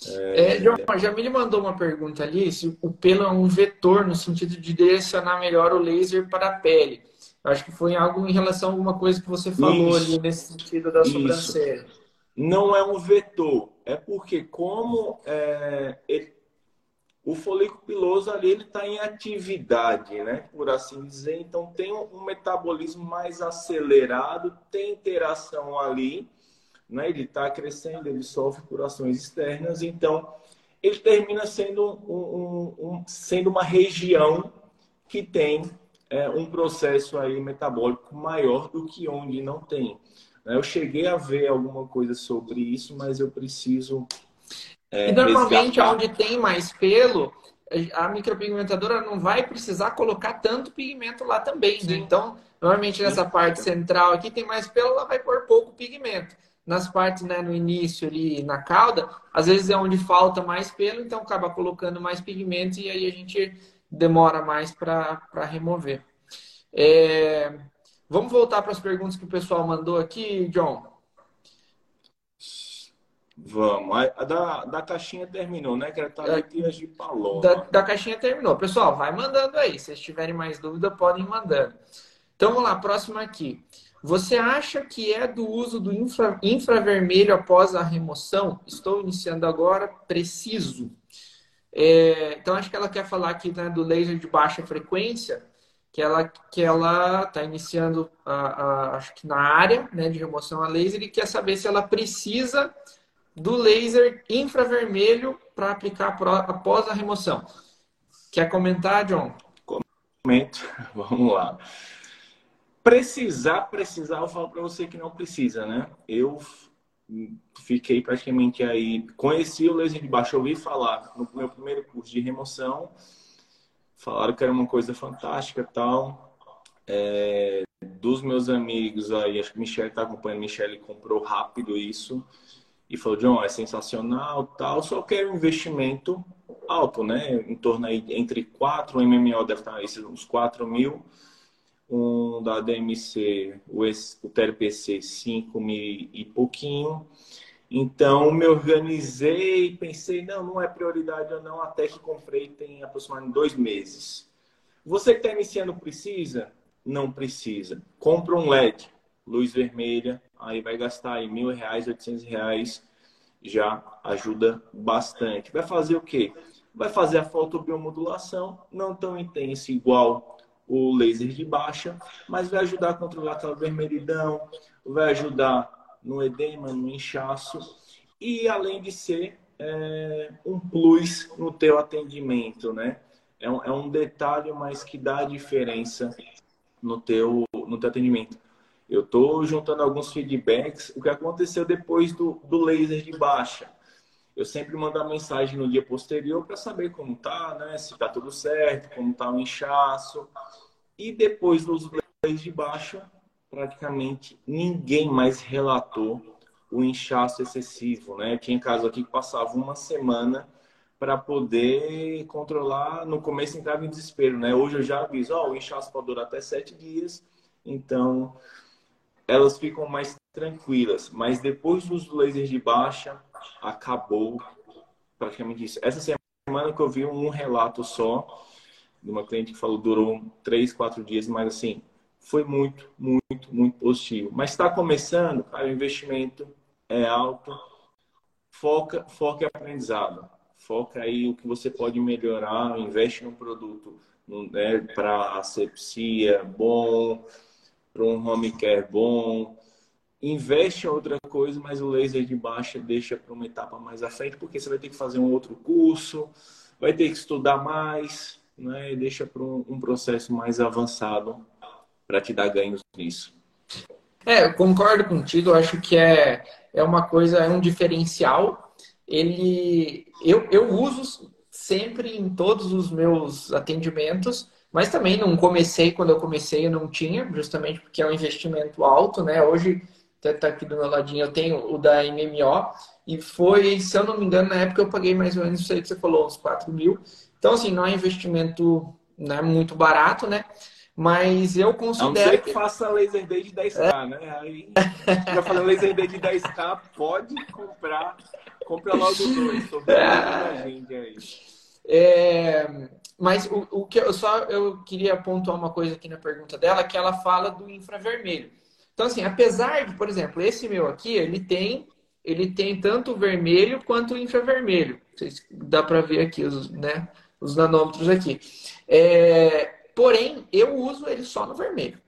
É, é John, a Jamile mandou uma pergunta ali se o pelo é um vetor no sentido de direcionar melhor o laser para a pele. Acho que foi algo em relação a alguma coisa que você falou isso, ali nesse sentido da sobrancelha
não é um vetor. É porque como é, ele, o folículo piloso ali ele está em atividade, né? Por assim dizer. Então tem um metabolismo mais acelerado, tem interação ali, né? Ele está crescendo, ele sofre por ações externas, então ele termina sendo, um, um, um, sendo uma região que tem é, um processo aí metabólico maior do que onde não tem. Né? Eu cheguei a ver alguma coisa sobre isso, mas eu preciso.
É, e normalmente, resgatar. onde tem mais pelo, a micropigmentadora não vai precisar colocar tanto pigmento lá também. Né? Então, normalmente nessa parte central aqui tem mais pelo, ela vai pôr pouco pigmento. Nas partes, né, no início ali, na cauda, às vezes é onde falta mais pelo, então acaba colocando mais pigmento e aí a gente demora mais para remover. É... Vamos voltar para as perguntas que o pessoal mandou aqui, John.
Vamos. A da, da caixinha terminou, né? Que era Thalitias de Paloma.
Da, da caixinha terminou. Pessoal, vai mandando aí. Se vocês tiverem mais dúvida, podem mandando. Então, vamos lá. Próxima aqui. Você acha que é do uso do infra, infravermelho após a remoção? Estou iniciando agora. Preciso. É, então, acho que ela quer falar aqui né, do laser de baixa frequência, que ela que ela está iniciando, a, a, acho que na área né, de remoção a laser, e quer saber se ela precisa do laser infravermelho para aplicar após a remoção. Quer comentar, John?
Comento. Vamos lá. Precisar, precisar, eu falo para você que não precisa, né? Eu fiquei praticamente aí, conheci o laser de baixo, ouvi falar no meu primeiro curso de remoção, falaram que era uma coisa fantástica tal. É, dos meus amigos aí, acho que Michelle está acompanhando, Michelle comprou rápido isso e falou, John, é sensacional, tal, só quero um investimento alto, né? Em torno aí entre 4, o MMO deve estar esses uns 4 mil, um da DMC, o, o TLPC 5 mil e pouquinho. Então, me organizei, pensei, não, não é prioridade ou não, até que comprei tem aproximadamente dois meses. Você que está iniciando precisa? Não precisa. Compra um LED, luz vermelha, aí vai gastar aí mil reais, oitocentos reais, já ajuda bastante. Vai fazer o quê? Vai fazer a fotobiomodulação, não tão intensa igual o laser de baixa, mas vai ajudar a controlar aquela vermelhidão, vai ajudar no edema, no inchaço, e além de ser é, um plus no teu atendimento, né? É um, é um detalhe, mas que dá diferença no teu, no teu atendimento. Eu estou juntando alguns feedbacks. O que aconteceu depois do, do laser de baixa? Eu sempre mando a mensagem no dia posterior para saber como tá, né? Se tá tudo certo, como tá o inchaço. E depois dos lasers de baixa, praticamente ninguém mais relatou o inchaço excessivo, né? Tinha caso aqui que passava uma semana para poder controlar. No começo entrava em desespero, né? Hoje eu já aviso, ó, oh, o inchaço pode durar até sete dias, então elas ficam mais tranquilas. Mas depois dos lasers de baixa, acabou praticamente isso. Essa semana que eu vi um relato só de uma cliente que falou durou três, quatro dias, mas assim, foi muito, muito, muito positivo. Mas está começando, cara, o investimento é alto. Foca, foca em aprendizado. Foca aí o que você pode melhorar, investe num produto né, para asepsia bom, para um home care bom. Investe em outra coisa, mas o laser de baixa deixa para uma etapa mais à frente, porque você vai ter que fazer um outro curso, vai ter que estudar mais, né? Deixa para um, um processo mais avançado para te dar ganhos nisso.
É, eu concordo contigo, eu acho que é, é uma coisa, é um diferencial. Ele eu, eu uso sempre em todos os meus atendimentos, mas também não comecei, quando eu comecei eu não tinha, justamente porque é um investimento alto, né? Hoje, até tá aqui do meu ladinho, eu tenho o da MMO, e foi, se eu não me engano, na época eu paguei mais ou menos isso aí que você falou, uns 4 mil. Então, assim, não é investimento né, muito barato, né? Mas eu considero. A não ser
que, faça laser day de 10k, é. né? Aí, já falando laser day de 10k, pode comprar. Compra logo dois. Estou vendo é. aí.
É, mas o, o que eu só eu queria pontuar uma coisa aqui na pergunta dela, que ela fala do infravermelho. Então, assim, apesar de, por exemplo, esse meu aqui, ele tem ele tem tanto o vermelho quanto o infravermelho. Dá para ver aqui os, né, os nanômetros aqui. É, porém, eu uso ele só no vermelho.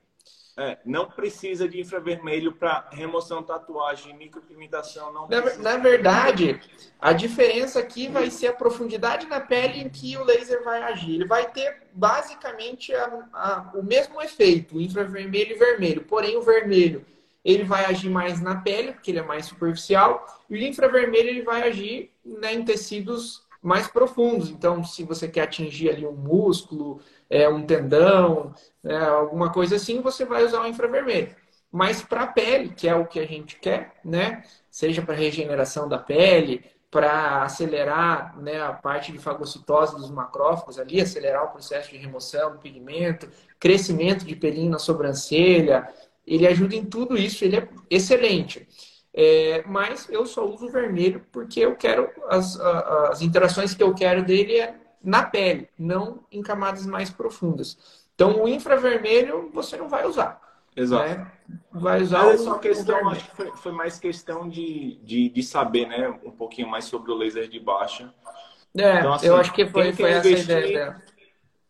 É, não precisa de infravermelho para remoção, tatuagem, micropigmentação. Não
na, na, verdade, a diferença aqui vai ser a profundidade na pele em que o laser vai agir. Ele vai ter basicamente a, a, o mesmo efeito, infravermelho e vermelho. Porém, o vermelho ele vai agir mais na pele, porque ele é mais superficial, e o infravermelho ele vai agir né, em tecidos mais profundos. Então, se você quer atingir ali um músculo, é, um tendão, é, alguma coisa assim, você vai usar o infravermelho. Mas para a pele, que é o que a gente quer, né? Seja para regeneração da pele, para acelerar né, a parte de fagocitose dos macrófagos ali, acelerar o processo de remoção do pigmento, crescimento de pelinho na sobrancelha, ele ajuda em tudo isso, ele é excelente. É, mas eu só uso vermelho porque eu quero as, as interações que eu quero dele é na pele, não em camadas mais profundas. Então o infravermelho você não vai usar.
Exato. Né?
Vai usar Mas
é só questão, acho que foi, foi, mais questão de, de, de, saber, né, um pouquinho mais sobre o laser de baixa.
É, então, assim, eu acho que foi, foi essa investir, ideia.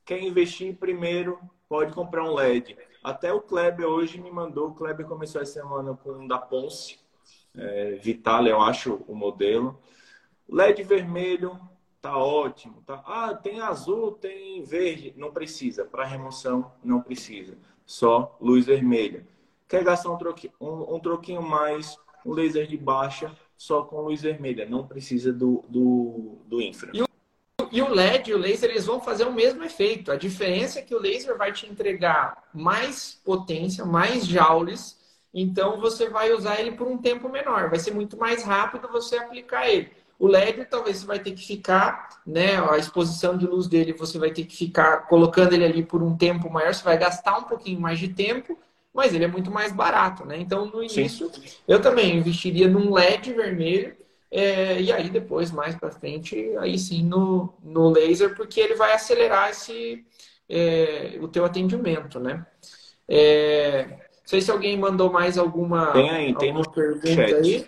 Quer investir primeiro, pode comprar um LED. Até o Kleber hoje me mandou, o Kleber começou a semana com um da Ponce, é, Vital, eu acho o modelo. LED vermelho, tá ótimo. Tá? Ah, tem azul, tem verde. Não precisa. Para remoção, não precisa. Só luz vermelha. Quer gastar um troquinho, um, um troquinho mais, um laser de baixa, só com luz vermelha. Não precisa do, do, do infra.
E o e o LED e o laser eles vão fazer o mesmo efeito. A diferença é que o laser vai te entregar mais potência, mais joules, então você vai usar ele por um tempo menor. Vai ser muito mais rápido você aplicar ele. O LED talvez você vai ter que ficar, né? A exposição de luz dele você vai ter que ficar colocando ele ali por um tempo maior. Você vai gastar um pouquinho mais de tempo, mas ele é muito mais barato, né? Então no início Sim. eu também investiria num LED vermelho é, e aí depois, mais para frente, aí sim no, no laser, porque ele vai acelerar esse, é, o teu atendimento, né? É, não sei se alguém mandou mais alguma,
tem aí, tem no
pergunta chat. aí.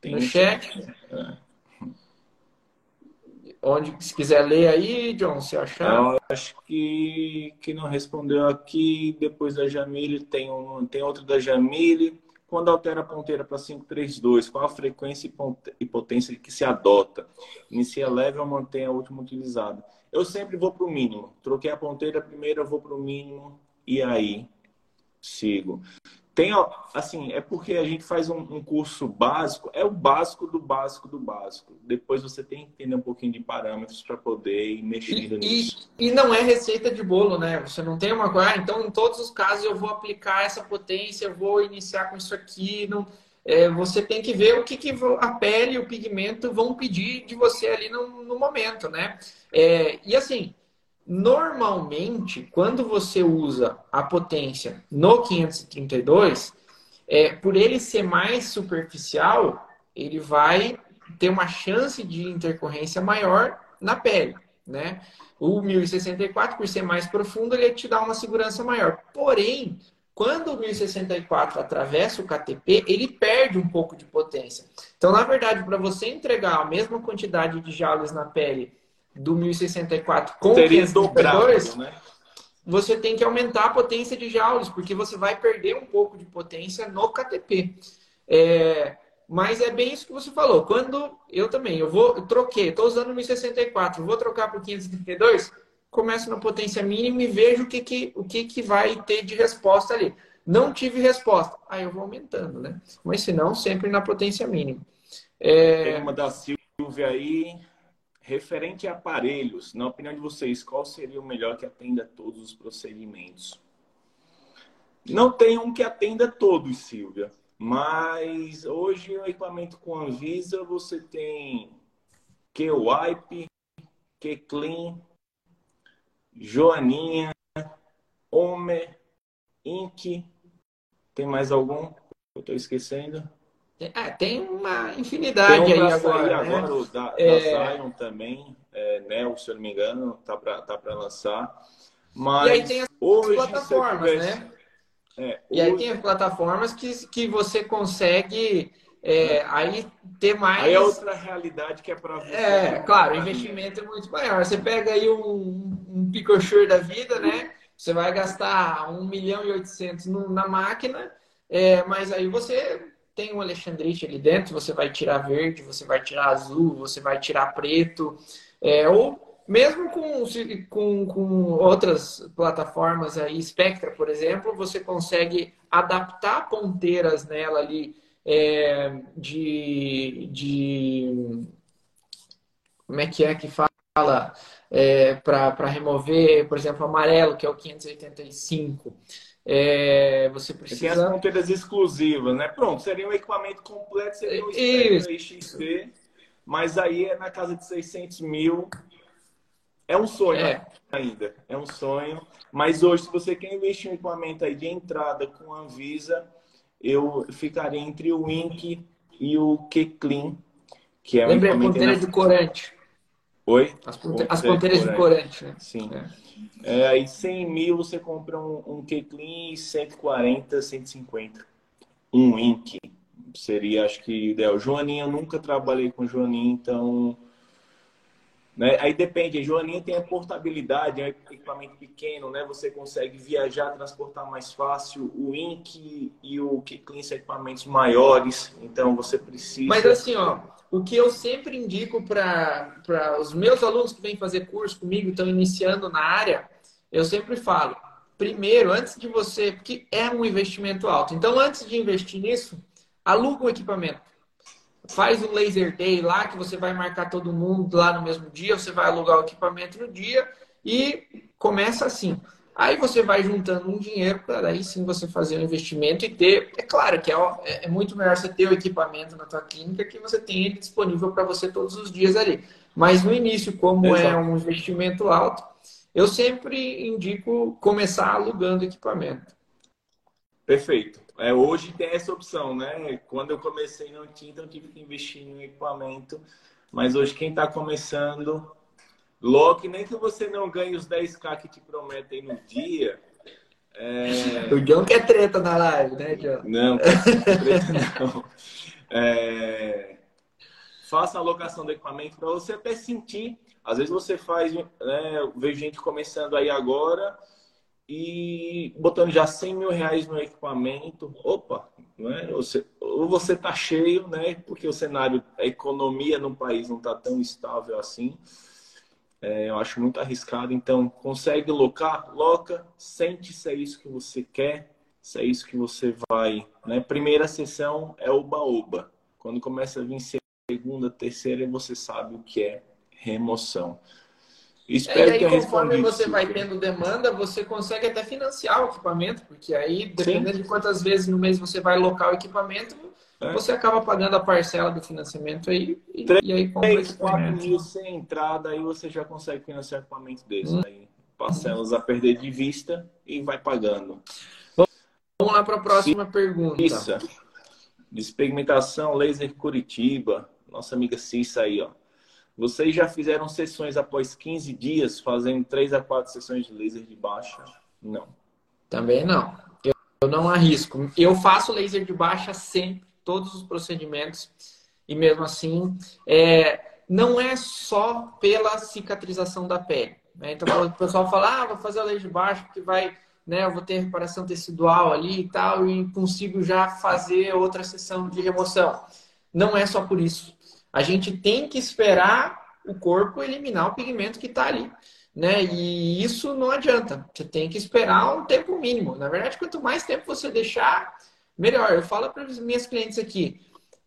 Tem no chat. chat. Onde, se quiser ler aí, John, se achar.
Eu acho que, que não respondeu aqui. Depois da Jamile, tem, um, tem outro da Jamile. Quando altera a ponteira para 532, qual a frequência e potência que se adota? Inicia leve ou mantém a última utilizada? Eu sempre vou para o mínimo. Troquei a ponteira primeiro, eu vou para o mínimo e aí sigo. Tem, assim, é porque a gente faz um, um, curso básico, é o básico do básico do básico. Depois você tem que entender um pouquinho de parâmetros para poder ir mexendo
e,
nisso.
E, e, não é receita de bolo, né? Você não tem uma coisa, ah, então em todos os casos eu vou aplicar essa potência, eu vou iniciar com isso aqui. Não, é, você tem que ver o que, que a pele e o pigmento vão pedir de você ali no, no momento, né? É, e assim, Normalmente, quando você usa a potência no 532, é, por ele ser mais superficial, ele vai ter uma chance de intercorrência maior na pele, né? O 1064, por ser mais profundo, ele te dá uma segurança maior. Porém, quando o 1064 atravessa o KTP, ele perde um pouco de potência. Então, na verdade, para você entregar a mesma quantidade de joules na pele do 1064 com dobrado, né? você tem que aumentar a potência de joules, porque você vai perder um pouco de potência no KTP. É, mas é bem isso que você falou. Quando eu também, eu vou, eu troquei, estou usando o 1064, vou trocar para o 532, começo na potência mínima e vejo o que, que, o que, que vai ter de resposta ali. Não tive resposta. Aí eu vou aumentando, né? Mas se não, sempre na potência mínima.
É... Tem uma da Silvia aí. Referente a aparelhos, na opinião de vocês, qual seria o melhor que atenda todos os procedimentos? Não tem um que atenda todos, Silvia. Mas hoje o equipamento com Anvisa você tem Q-Wipe, Q-Clean, Joaninha, Homer, Ink. Tem mais algum? Eu estou esquecendo.
É, tem uma infinidade tem um aí agora.
Né? agora o da, é... da Zion também, é, Nel, se eu não me engano, tá para tá lançar. Mas
e aí tem as hoje, plataformas, tivesse... né? É, e aí tem as plataformas que, que você consegue é, aí ter mais.
Aí é outra realidade que é para você.
É, claro, o investimento é muito maior. Você pega aí um, um da vida, né? você vai gastar 1 milhão e 800 na máquina, é, mas aí você tem um alexandrite ali dentro, você vai tirar verde, você vai tirar azul, você vai tirar preto, é, ou mesmo com, com, com outras plataformas aí, Spectra, por exemplo, você consegue adaptar ponteiras nela ali é, de, de. Como é que é que fala? É, para remover, por exemplo, amarelo, que é o 585. É, você precisa. Tem
as ponteiras exclusivas, né? Pronto, seria um equipamento completo, seria um XT, mas aí é na casa de 600 mil é um sonho é. ainda, é um sonho. Mas hoje, se você quer investir em equipamento aí de entrada com a Anvisa, eu ficaria entre o Ink e o Keclean, que é um
Lembrei, a ponteira de corante.
Oi?
As, ponte... As ponteiras de corante, né?
Sim. É. é. aí 100 mil você compra um, um Keclean e 140, 150. Um Ink seria, acho que, ideal. Joaninha, eu nunca trabalhei com Joaninha, então né? Aí depende, Joaninha tem a portabilidade, é um equipamento pequeno, né? Você consegue viajar, transportar mais fácil. O Ink e o Kicklin são equipamentos maiores, então você precisa.
Mas assim, ó, o que eu sempre indico para os meus alunos que vêm fazer curso comigo, estão iniciando na área, eu sempre falo: primeiro, antes de você, porque é um investimento alto, então antes de investir nisso, aluga um equipamento faz um laser day lá que você vai marcar todo mundo lá no mesmo dia, você vai alugar o equipamento no dia e começa assim. Aí você vai juntando um dinheiro para aí sim você fazer um investimento e ter. É claro que é, é, é muito melhor você ter o equipamento na tua clínica que você tenha ele disponível para você todos os dias ali. Mas no início, como é Exato. é um investimento alto, eu sempre indico começar alugando equipamento.
Perfeito. É, hoje tem essa opção, né? Quando eu comecei não tinha, então tive que investir em equipamento. Mas hoje quem está começando, logo nem que você não ganhe os 10k que te prometem no dia.
É... O John quer treta na live, né, John?
Não, treta não. É... Faça a alocação do equipamento para você até sentir. Às vezes você faz, né? Eu vejo gente começando aí agora e botando já 100 mil reais no equipamento, opa, né? Você, ou você está cheio, né? Porque o cenário, a economia no país não está tão estável assim. É, eu acho muito arriscado. Então, consegue locar? Loca, sente se é isso que você quer, se é isso que você vai. Né? Primeira sessão é oba-oba. Quando começa a vir segunda, terceira, você sabe o que é remoção.
Espero é, e aí, conforme você vai tendo demanda, você consegue até financiar o equipamento, porque aí, dependendo Sim. de quantas vezes no mês você vai locar o equipamento, é. você acaba pagando a parcela do financiamento aí e, 3,
e aí compra 3, 4 mil sem entrada, aí você já consegue financiar o equipamento desse. Hum. Aí parcelas a perder de vista e vai pagando.
Vamos lá para a próxima Sim. pergunta.
Isso. Despigmentação laser Curitiba. Nossa amiga Cissa aí, ó. Vocês já fizeram sessões após 15 dias, fazendo 3 a 4 sessões de laser de baixa? Não.
Também não. Eu, eu não arrisco. Eu faço laser de baixa sempre, todos os procedimentos, e mesmo assim, é, não é só pela cicatrização da pele. Né? Então, o pessoal fala, ah, vou fazer a laser de baixa porque vai, né, eu vou ter reparação tecidual ali e tal, e consigo já fazer outra sessão de remoção. Não é só por isso. A gente tem que esperar o corpo eliminar o pigmento que está ali. Né? E isso não adianta. Você tem que esperar um tempo mínimo. Na verdade, quanto mais tempo você deixar, melhor. Eu falo para as minhas clientes aqui: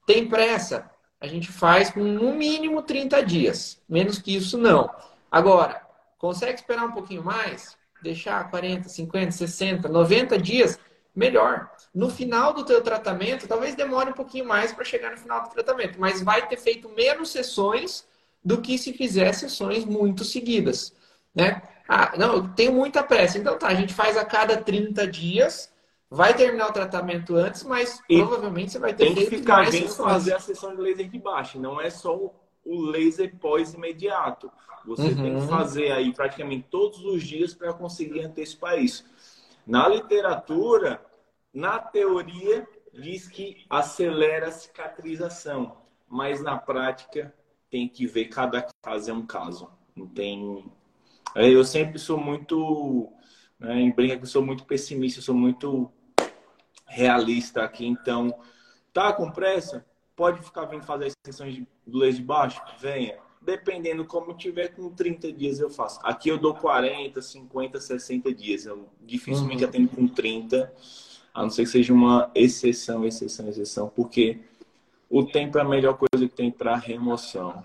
tem pressa? A gente faz com no mínimo 30 dias. Menos que isso, não. Agora, consegue esperar um pouquinho mais? Deixar 40, 50, 60, 90 dias? melhor. No final do teu tratamento, talvez demore um pouquinho mais para chegar no final do tratamento, mas vai ter feito menos sessões do que se fizer sessões muito seguidas, né? Ah, não, eu tenho muita pressa. Então tá, a gente faz a cada 30 dias, vai terminar o tratamento antes, mas e provavelmente você vai ter
tem que ficar bem fazer a sessão de laser de baixo, não é só o laser pós-imediato. Você uhum. tem que uhum. fazer aí praticamente todos os dias para conseguir antecipar isso. Na literatura, na teoria, diz que acelera a cicatrização, mas na prática tem que ver cada caso é um caso. Não tem. Eu sempre sou muito Né? Em brinca que eu sou muito pessimista, eu sou muito realista aqui. Então, tá com pressa? Pode ficar vindo fazer as sessões do laser de baixo? Venha. Dependendo como tiver, com 30 dias eu faço. Aqui eu dou 40, 50, 60 dias. Eu dificilmente uhum. atendo com 30, a não ser que seja uma exceção, exceção, exceção, porque o tempo é a melhor coisa que tem para remoção.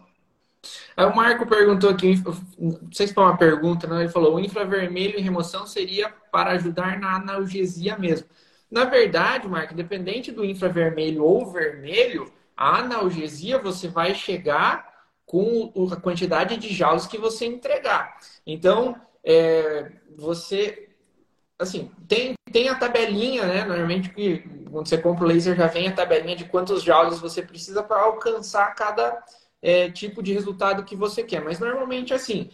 Aí o Marco perguntou aqui, não sei se foi uma pergunta, não, ele falou: o infravermelho em remoção seria para ajudar na analgesia mesmo. Na verdade, Marco, independente do infravermelho ou vermelho, a analgesia você vai chegar com a quantidade de joules que você entregar. Então, é, você, assim, tem, tem a tabelinha, né? Normalmente, quando você compra o laser, já vem a tabelinha de quantos joules você precisa para alcançar cada é, tipo de resultado que você quer. Mas normalmente, assim,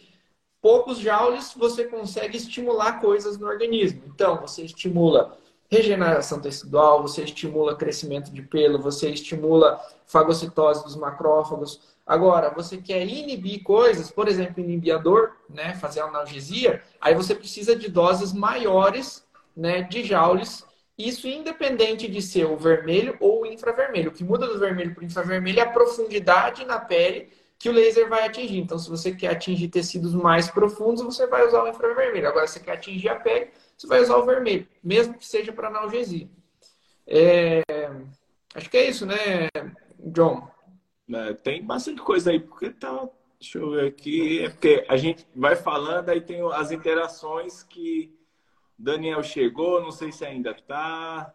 poucos joules você consegue estimular coisas no organismo. Então, você estimula regeneração tecidual, você estimula crescimento de pelo, você estimula fagocitose dos macrófagos. Agora, você quer inibir coisas, por exemplo, inibir a dor, né, fazer analgesia, aí você precisa de doses maiores né, de joules isso independente de ser o vermelho ou o infravermelho. O que muda do vermelho para o infravermelho é a profundidade na pele que o laser vai atingir. Então, se você quer atingir tecidos mais profundos, você vai usar o infravermelho. Agora, se você quer atingir a pele, você vai usar o vermelho, mesmo que seja para analgesia. É... Acho que é isso, né, John?
É, tem bastante coisa aí, porque tá. Deixa eu ver aqui. É porque a gente vai falando, aí tem as interações que Daniel chegou, não sei se ainda está.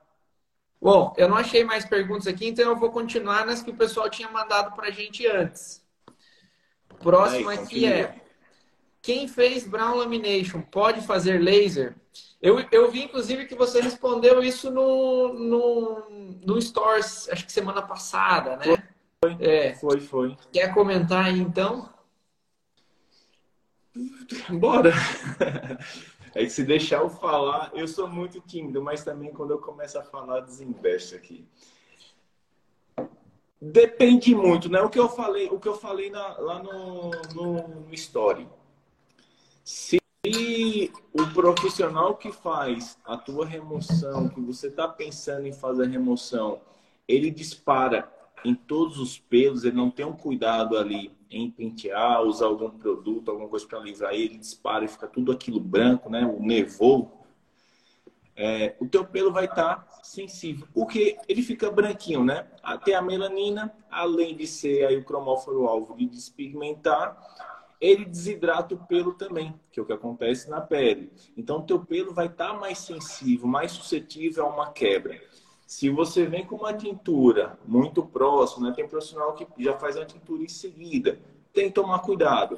Bom, eu não achei mais perguntas aqui, então eu vou continuar nas que o pessoal tinha mandado para a gente antes. Próximo Aí, aqui é: quem fez Brown Lamination pode fazer laser? Eu, eu vi, inclusive, que você respondeu isso no, no, no Stores, acho que semana passada, né?
Foi, é. foi, foi.
Quer comentar aí, então?
Bora! É que se deixar eu falar, eu sou muito tímido, mas também quando eu começo a falar, desinveste aqui. Depende muito, né? O que eu falei, o que eu falei na, lá no, no, no story. Se o profissional que faz a tua remoção, que você está pensando em fazer a remoção, ele dispara em todos os pelos, ele não tem um cuidado ali em pentear, usar algum produto, alguma coisa para livrar ele, dispara e fica tudo aquilo branco, né? O nevou. É, o teu pelo vai estar tá sensível, porque ele fica branquinho, né? Tem a melanina, além de ser aí o cromóforo alvo de despigmentar, ele desidrata o pelo também, que é o que acontece na pele. Então, o teu pelo vai estar tá mais sensível, mais suscetível a uma quebra. Se você vem com uma tintura muito próxima, né? tem profissional que já faz a tintura em seguida, tem que tomar cuidado.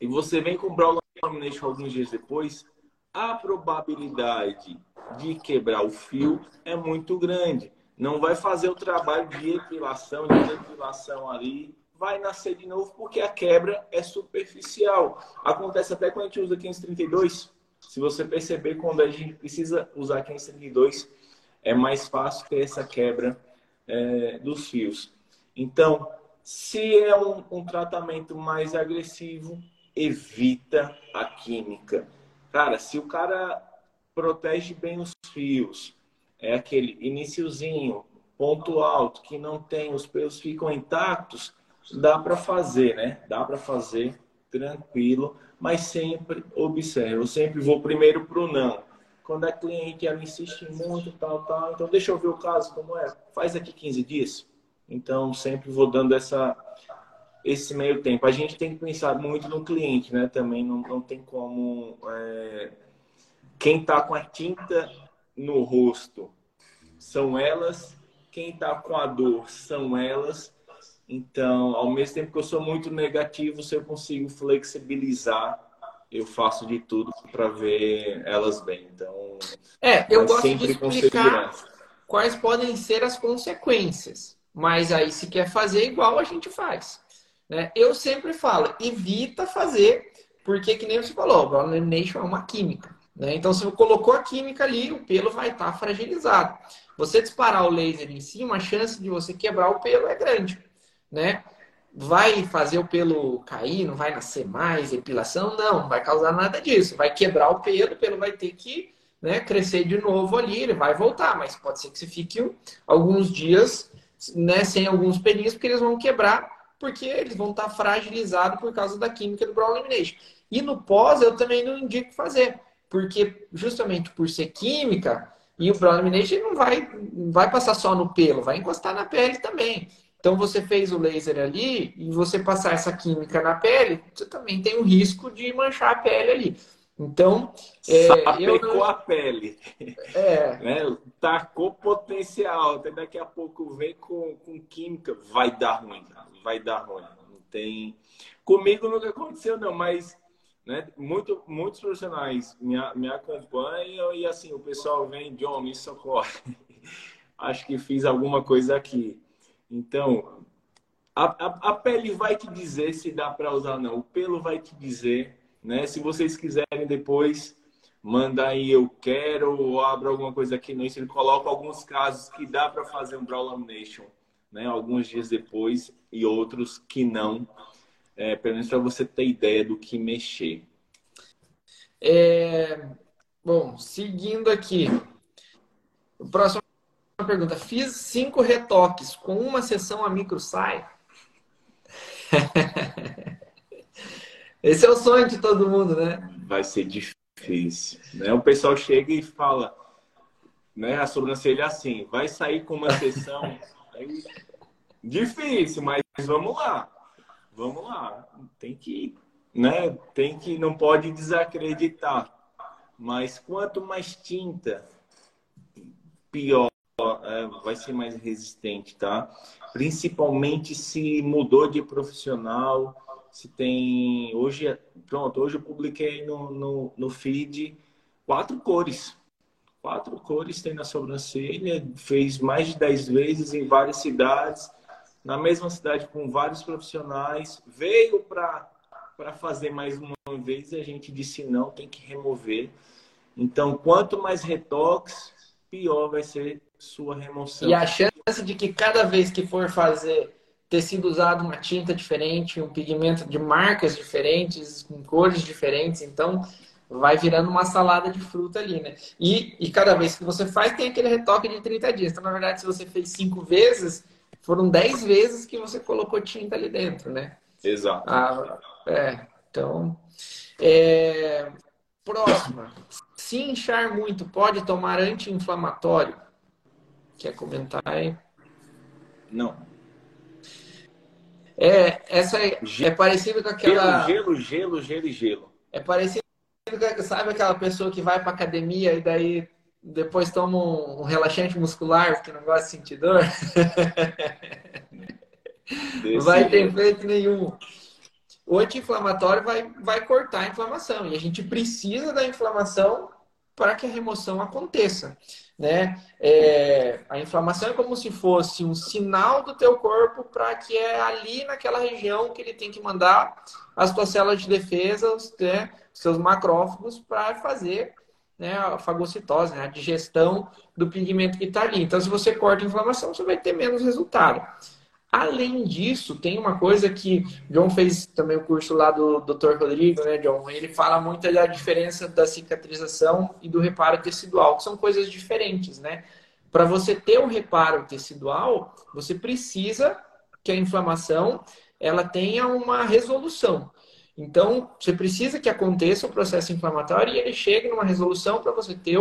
E você vem com brown lamination alguns dias depois, a probabilidade de quebrar o fio é muito grande. Não vai fazer o trabalho de epilação, de depilação ali, vai nascer de novo porque a quebra é superficial. Acontece até quando a gente usa 532. Se você perceber, quando a gente precisa usar 532, é mais fácil ter essa quebra é, dos fios. Então, se é um, um, tratamento mais agressivo, evita a química. Cara, se o cara protege bem os fios, é aquele iniciozinho, ponto alto, que não tem, os pelos ficam intactos, dá para fazer, né? Dá para fazer tranquilo, mas sempre observe. Eu sempre vou primeiro para o não quando a cliente ela insiste muito, tal, tal, então deixa eu ver o caso como é. Faz aqui 15 dias. Então sempre vou dando essa esse meio tempo. A gente tem que pensar muito no cliente, né? Também não, não tem como é... quem está com a tinta no rosto são elas, quem está com a dor são elas. Então, ao mesmo tempo que eu sou muito negativo, se eu consigo flexibilizar eu faço de tudo para ver elas bem. Então,
é, eu gosto de explicar quais podem ser as consequências. Mas aí, se quer fazer igual, a gente faz. Né? Eu sempre falo, evita fazer, porque que nem você falou, o lamination é uma química. Né? Então, se você colocou a química ali, o pelo vai estar tá fragilizado. Você disparar o laser em cima, a chance de você quebrar o pelo é grande. Né? vai fazer o pelo cair, não vai nascer mais, epilação? Não, não vai causar nada disso. Vai quebrar o pelo, o pelo vai ter que né, crescer de novo ali, ele vai voltar, mas pode ser que você fique alguns dias né, sem alguns pelinhos, porque eles vão quebrar, porque eles vão estar fragilizados por causa da química do Brown Lamination. E no pós eu também não indico fazer, porque justamente por ser química, e o Brown Lamination não vai, não vai passar só no pelo, vai encostar na pele também. Então você fez o laser ali e você passar essa química na pele, você também tem o risco de manchar a pele ali. Então,
é, sapecou não... a pele. É. Né? Tacou potencial. Até daqui a pouco vem com, com química, vai dar ruim. Vai dar ruim. Não tem. Comigo nunca aconteceu, não, mas né, muito, muitos profissionais me, me acompanham e assim, o pessoal vem, John, me socorre. Acho que fiz alguma coisa aqui. Então, a, a, a pele vai te dizer se dá para usar ou não. O pelo vai te dizer né? Se vocês quiserem depois, manda aí eu quero ou abra alguma coisa aqui no Instagram. Coloca alguns casos que dá para fazer um brow lamination, né? Alguns dias depois e outros que não. É, pelo menos para você ter ideia do que mexer.
É... Bom, seguindo aqui. Próxima pergunta. Fiz cinco retoques com uma sessão a micro sai? Esse é o sonho de todo mundo, né?
Vai ser difícil. Né? O pessoal chega e fala, né? A sobrancelha assim, vai sair com uma sessão. difícil, mas vamos lá. Vamos lá. Tem que, né? Tem que, não pode desacreditar. Mas quanto mais tinta, pior. É, vai ser mais resistente, tá? Principalmente se mudou de profissional, se tem. Hoje, pronto, hoje eu publiquei no, no, no feed quatro cores. Quatro cores tem na sobrancelha, fez mais de dez vezes em várias cidades, na mesma cidade com vários profissionais. Veio para fazer mais uma vez e a gente disse não, tem que remover. Então, quanto mais retoques, pior vai ser sua remoção.
E a chance de que cada vez que for fazer ter sido usado uma tinta diferente, um pigmento de marcas diferentes, com cores diferentes, então vai virando uma salada de fruta ali, né? E, e cada vez que você faz, tem aquele retoque de 30 dias. Então, na verdade, se você fez cinco vezes, foram 10 vezes que você colocou tinta ali dentro, né?
Exato.
Ah, é, então. É... Próxima. Se inchar muito, pode tomar anti-inflamatório? Quer comentar aí?
Não.
É, essa é, é parecido com aquela.
Gelo, gelo, gelo e gelo.
É parecido com, sabe aquela pessoa que vai pra academia e daí depois toma um, relaxante muscular porque não gosta de sentir dor? não vai ter efeito nenhum. O anti-inflamatório vai, vai cortar a inflamação e a gente precisa da inflamação para que a remoção aconteça né? É, a inflamação é como se fosse um sinal do teu corpo para que é ali naquela região que ele tem que mandar as tuas células de defesa, os, né, seus macrófagos para fazer né, a fagocitose, né, a digestão do pigmento que está ali. Então, se você corta a inflamação, você vai ter menos resultado. Além disso, tem uma coisa que John fez também o curso lá do Dr. Rodrigo, né, John? Ele fala muito da diferença da cicatrização e do reparo tecidual, que são coisas diferentes, né? Para você ter um reparo tecidual, você precisa que a inflamação ela tenha uma resolução. Então, você precisa que aconteça o processo inflamatório e ele chegue numa resolução para você ter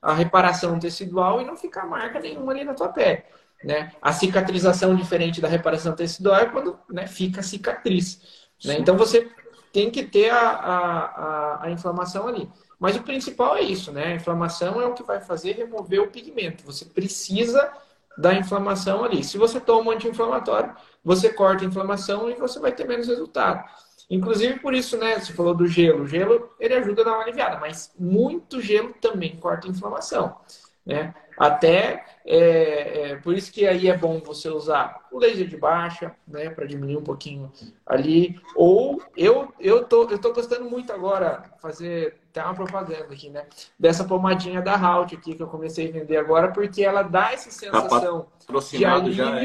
a reparação tecidual e não ficar marca nenhuma ali na tua pele. Né? A cicatrização diferente da reparação tecidual é quando né, fica a cicatriz. Né? Então você tem que ter a, a, a, inflamação ali. Mas o principal é isso, né? A inflamação é o que vai fazer remover o pigmento. Você precisa da inflamação ali. Se você toma um anti-inflamatório, você corta a inflamação e você vai ter menos resultado. Inclusive por isso, né? Você falou do gelo. O gelo ele ajuda a dar uma aliviada, mas muito gelo também corta a inflamação. Né? Até é, é, por isso que aí é bom você usar o laser de baixa, né, para diminuir um pouquinho ali. Ou eu eu tô eu tô gostando muito agora fazer até uma propaganda aqui, né, dessa pomadinha da Halt aqui que eu comecei a vender agora porque ela dá essa sensação
tá de alívio.
Já,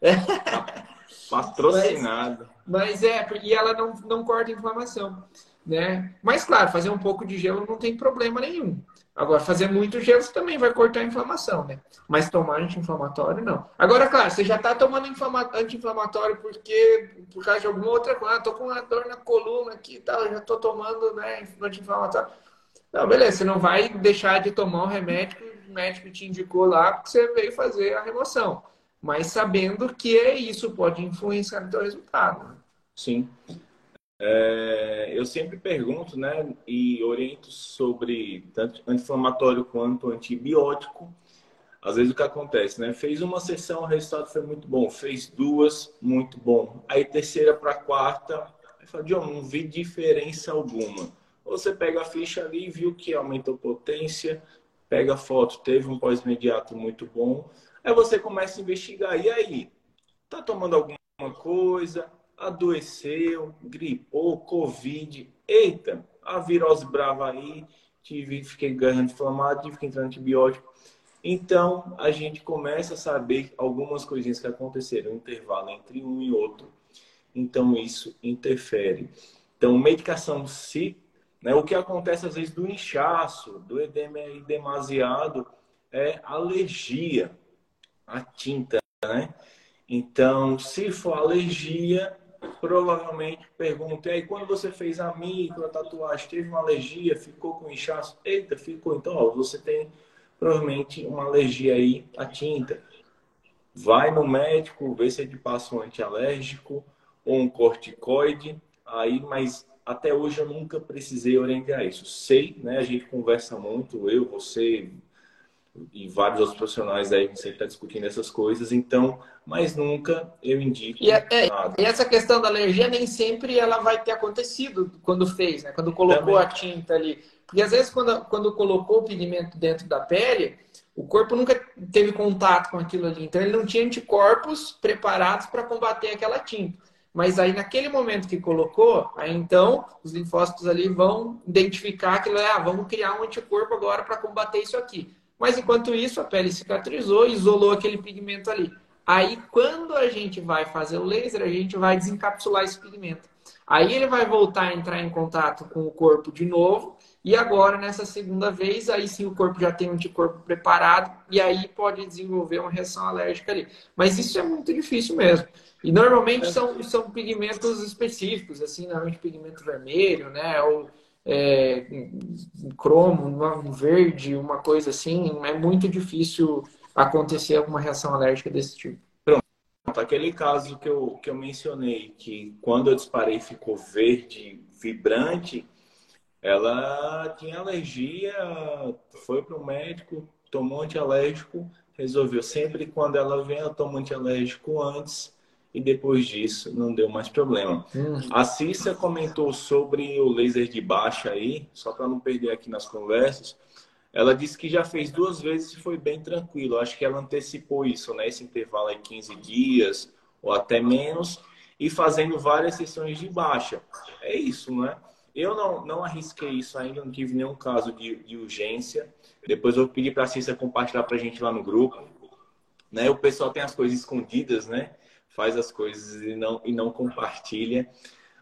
é.
Patrocinado.
Mas, mas é, e ela não, não corta inflamação. Né? Mas, claro, fazer um pouco de gelo não tem problema nenhum. Agora, fazer muito gelo você também vai cortar a inflamação, né? Mas tomar anti-inflamatório, não. Agora, claro, você já está tomando anti-inflamatório porque por causa de alguma outra coisa. Ah, tô com uma dor na coluna aqui e tal, já tô tomando né, anti-inflamatório. Não, beleza, você não vai deixar de tomar o remédio que o médico te indicou lá porque você veio fazer a remoção. Mas sabendo que isso pode influenciar no teu resultado. Né?
Sim. É, eu sempre pergunto, né, e oriento sobre tanto anti-inflamatório quanto antibiótico. Às vezes o que acontece, né? Fez uma sessão, o resultado foi muito bom. Fez duas, muito bom. Aí terceira para quarta, fala, John, não vi diferença alguma. Você pega a ficha ali, viu que aumentou potência, pega a foto, teve um pós-imediato muito bom. Aí você começa a investigar. E aí? Tá tomando alguma coisa? Adoeceu, gripou, Covid. Eita, a virose brava aí, tive, fiquei ganhando inflamado, tive que entrar no antibiótico. Então, a gente começa a saber algumas coisinhas que aconteceram no intervalo entre um e outro. Então, isso interfere. Então, medicação se, né, o que acontece às vezes do inchaço, do edema demasiado, é alergia à tinta, né? Então, se for alergia, provavelmente pergunta, aí quando você fez a micro, a tatuagem, teve uma alergia, ficou com inchaço? Eita, ficou. Então, ó, você tem provavelmente uma alergia aí à tinta. Vai no médico, vê se ele passa um antialérgico ou um corticoide. Aí, mas até hoje eu nunca precisei orientar isso. Sei, né? A gente conversa muito, eu, você, e vários outros profissionais aí sempre está discutindo essas coisas, então, mas nunca eu indico
e, é, é. E essa questão da alergia nem sempre ela vai ter acontecido quando fez, né? Quando colocou Também. a tinta ali. Porque às vezes quando, quando colocou o pigmento dentro da pele, o corpo nunca teve contato com aquilo ali, então ele não tinha anticorpos preparados para combater aquela tinta. Mas aí naquele momento que colocou, aí então os linfócitos ali vão identificar aquilo, ah, vamos criar um anticorpo agora para combater isso aqui. Mas enquanto isso, a pele cicatrizou, isolou aquele pigmento ali. Aí, quando a gente vai fazer o laser, a gente vai desencapsular esse pigmento. Aí ele vai voltar a entrar em contato com o corpo de novo. E agora, nessa segunda vez, aí sim o corpo já tem um anticorpo preparado e aí pode desenvolver uma reação alérgica ali. Mas isso é muito difícil mesmo. E normalmente são, são pigmentos específicos, assim, normalmente pigmento vermelho, né? Ou é, cromo, um verde, uma coisa assim, é muito difícil acontecer alguma reação alérgica desse tipo.
Pronto, aquele caso que eu, que eu mencionei, que quando eu disparei ficou verde, vibrante, ela tinha alergia, foi para o médico, tomou antialérgico, resolveu. Sempre quando ela vem, ela toma antialérgico antes e depois disso não deu mais problema. Hum. A Cissa comentou sobre o laser de baixa aí, só para não perder aqui nas conversas. Ela disse que já fez duas vezes e foi bem tranquilo. Acho que ela antecipou isso, né? Esse intervalo aí 15 dias ou até menos e fazendo várias sessões de baixa. É isso, né? Eu não, não arrisquei isso ainda, não tive nenhum caso de, de urgência. Depois eu pedi para a Cissa compartilhar para a gente lá no grupo. Né? O pessoal tem as coisas escondidas, né? Faz as coisas e não, e não compartilha.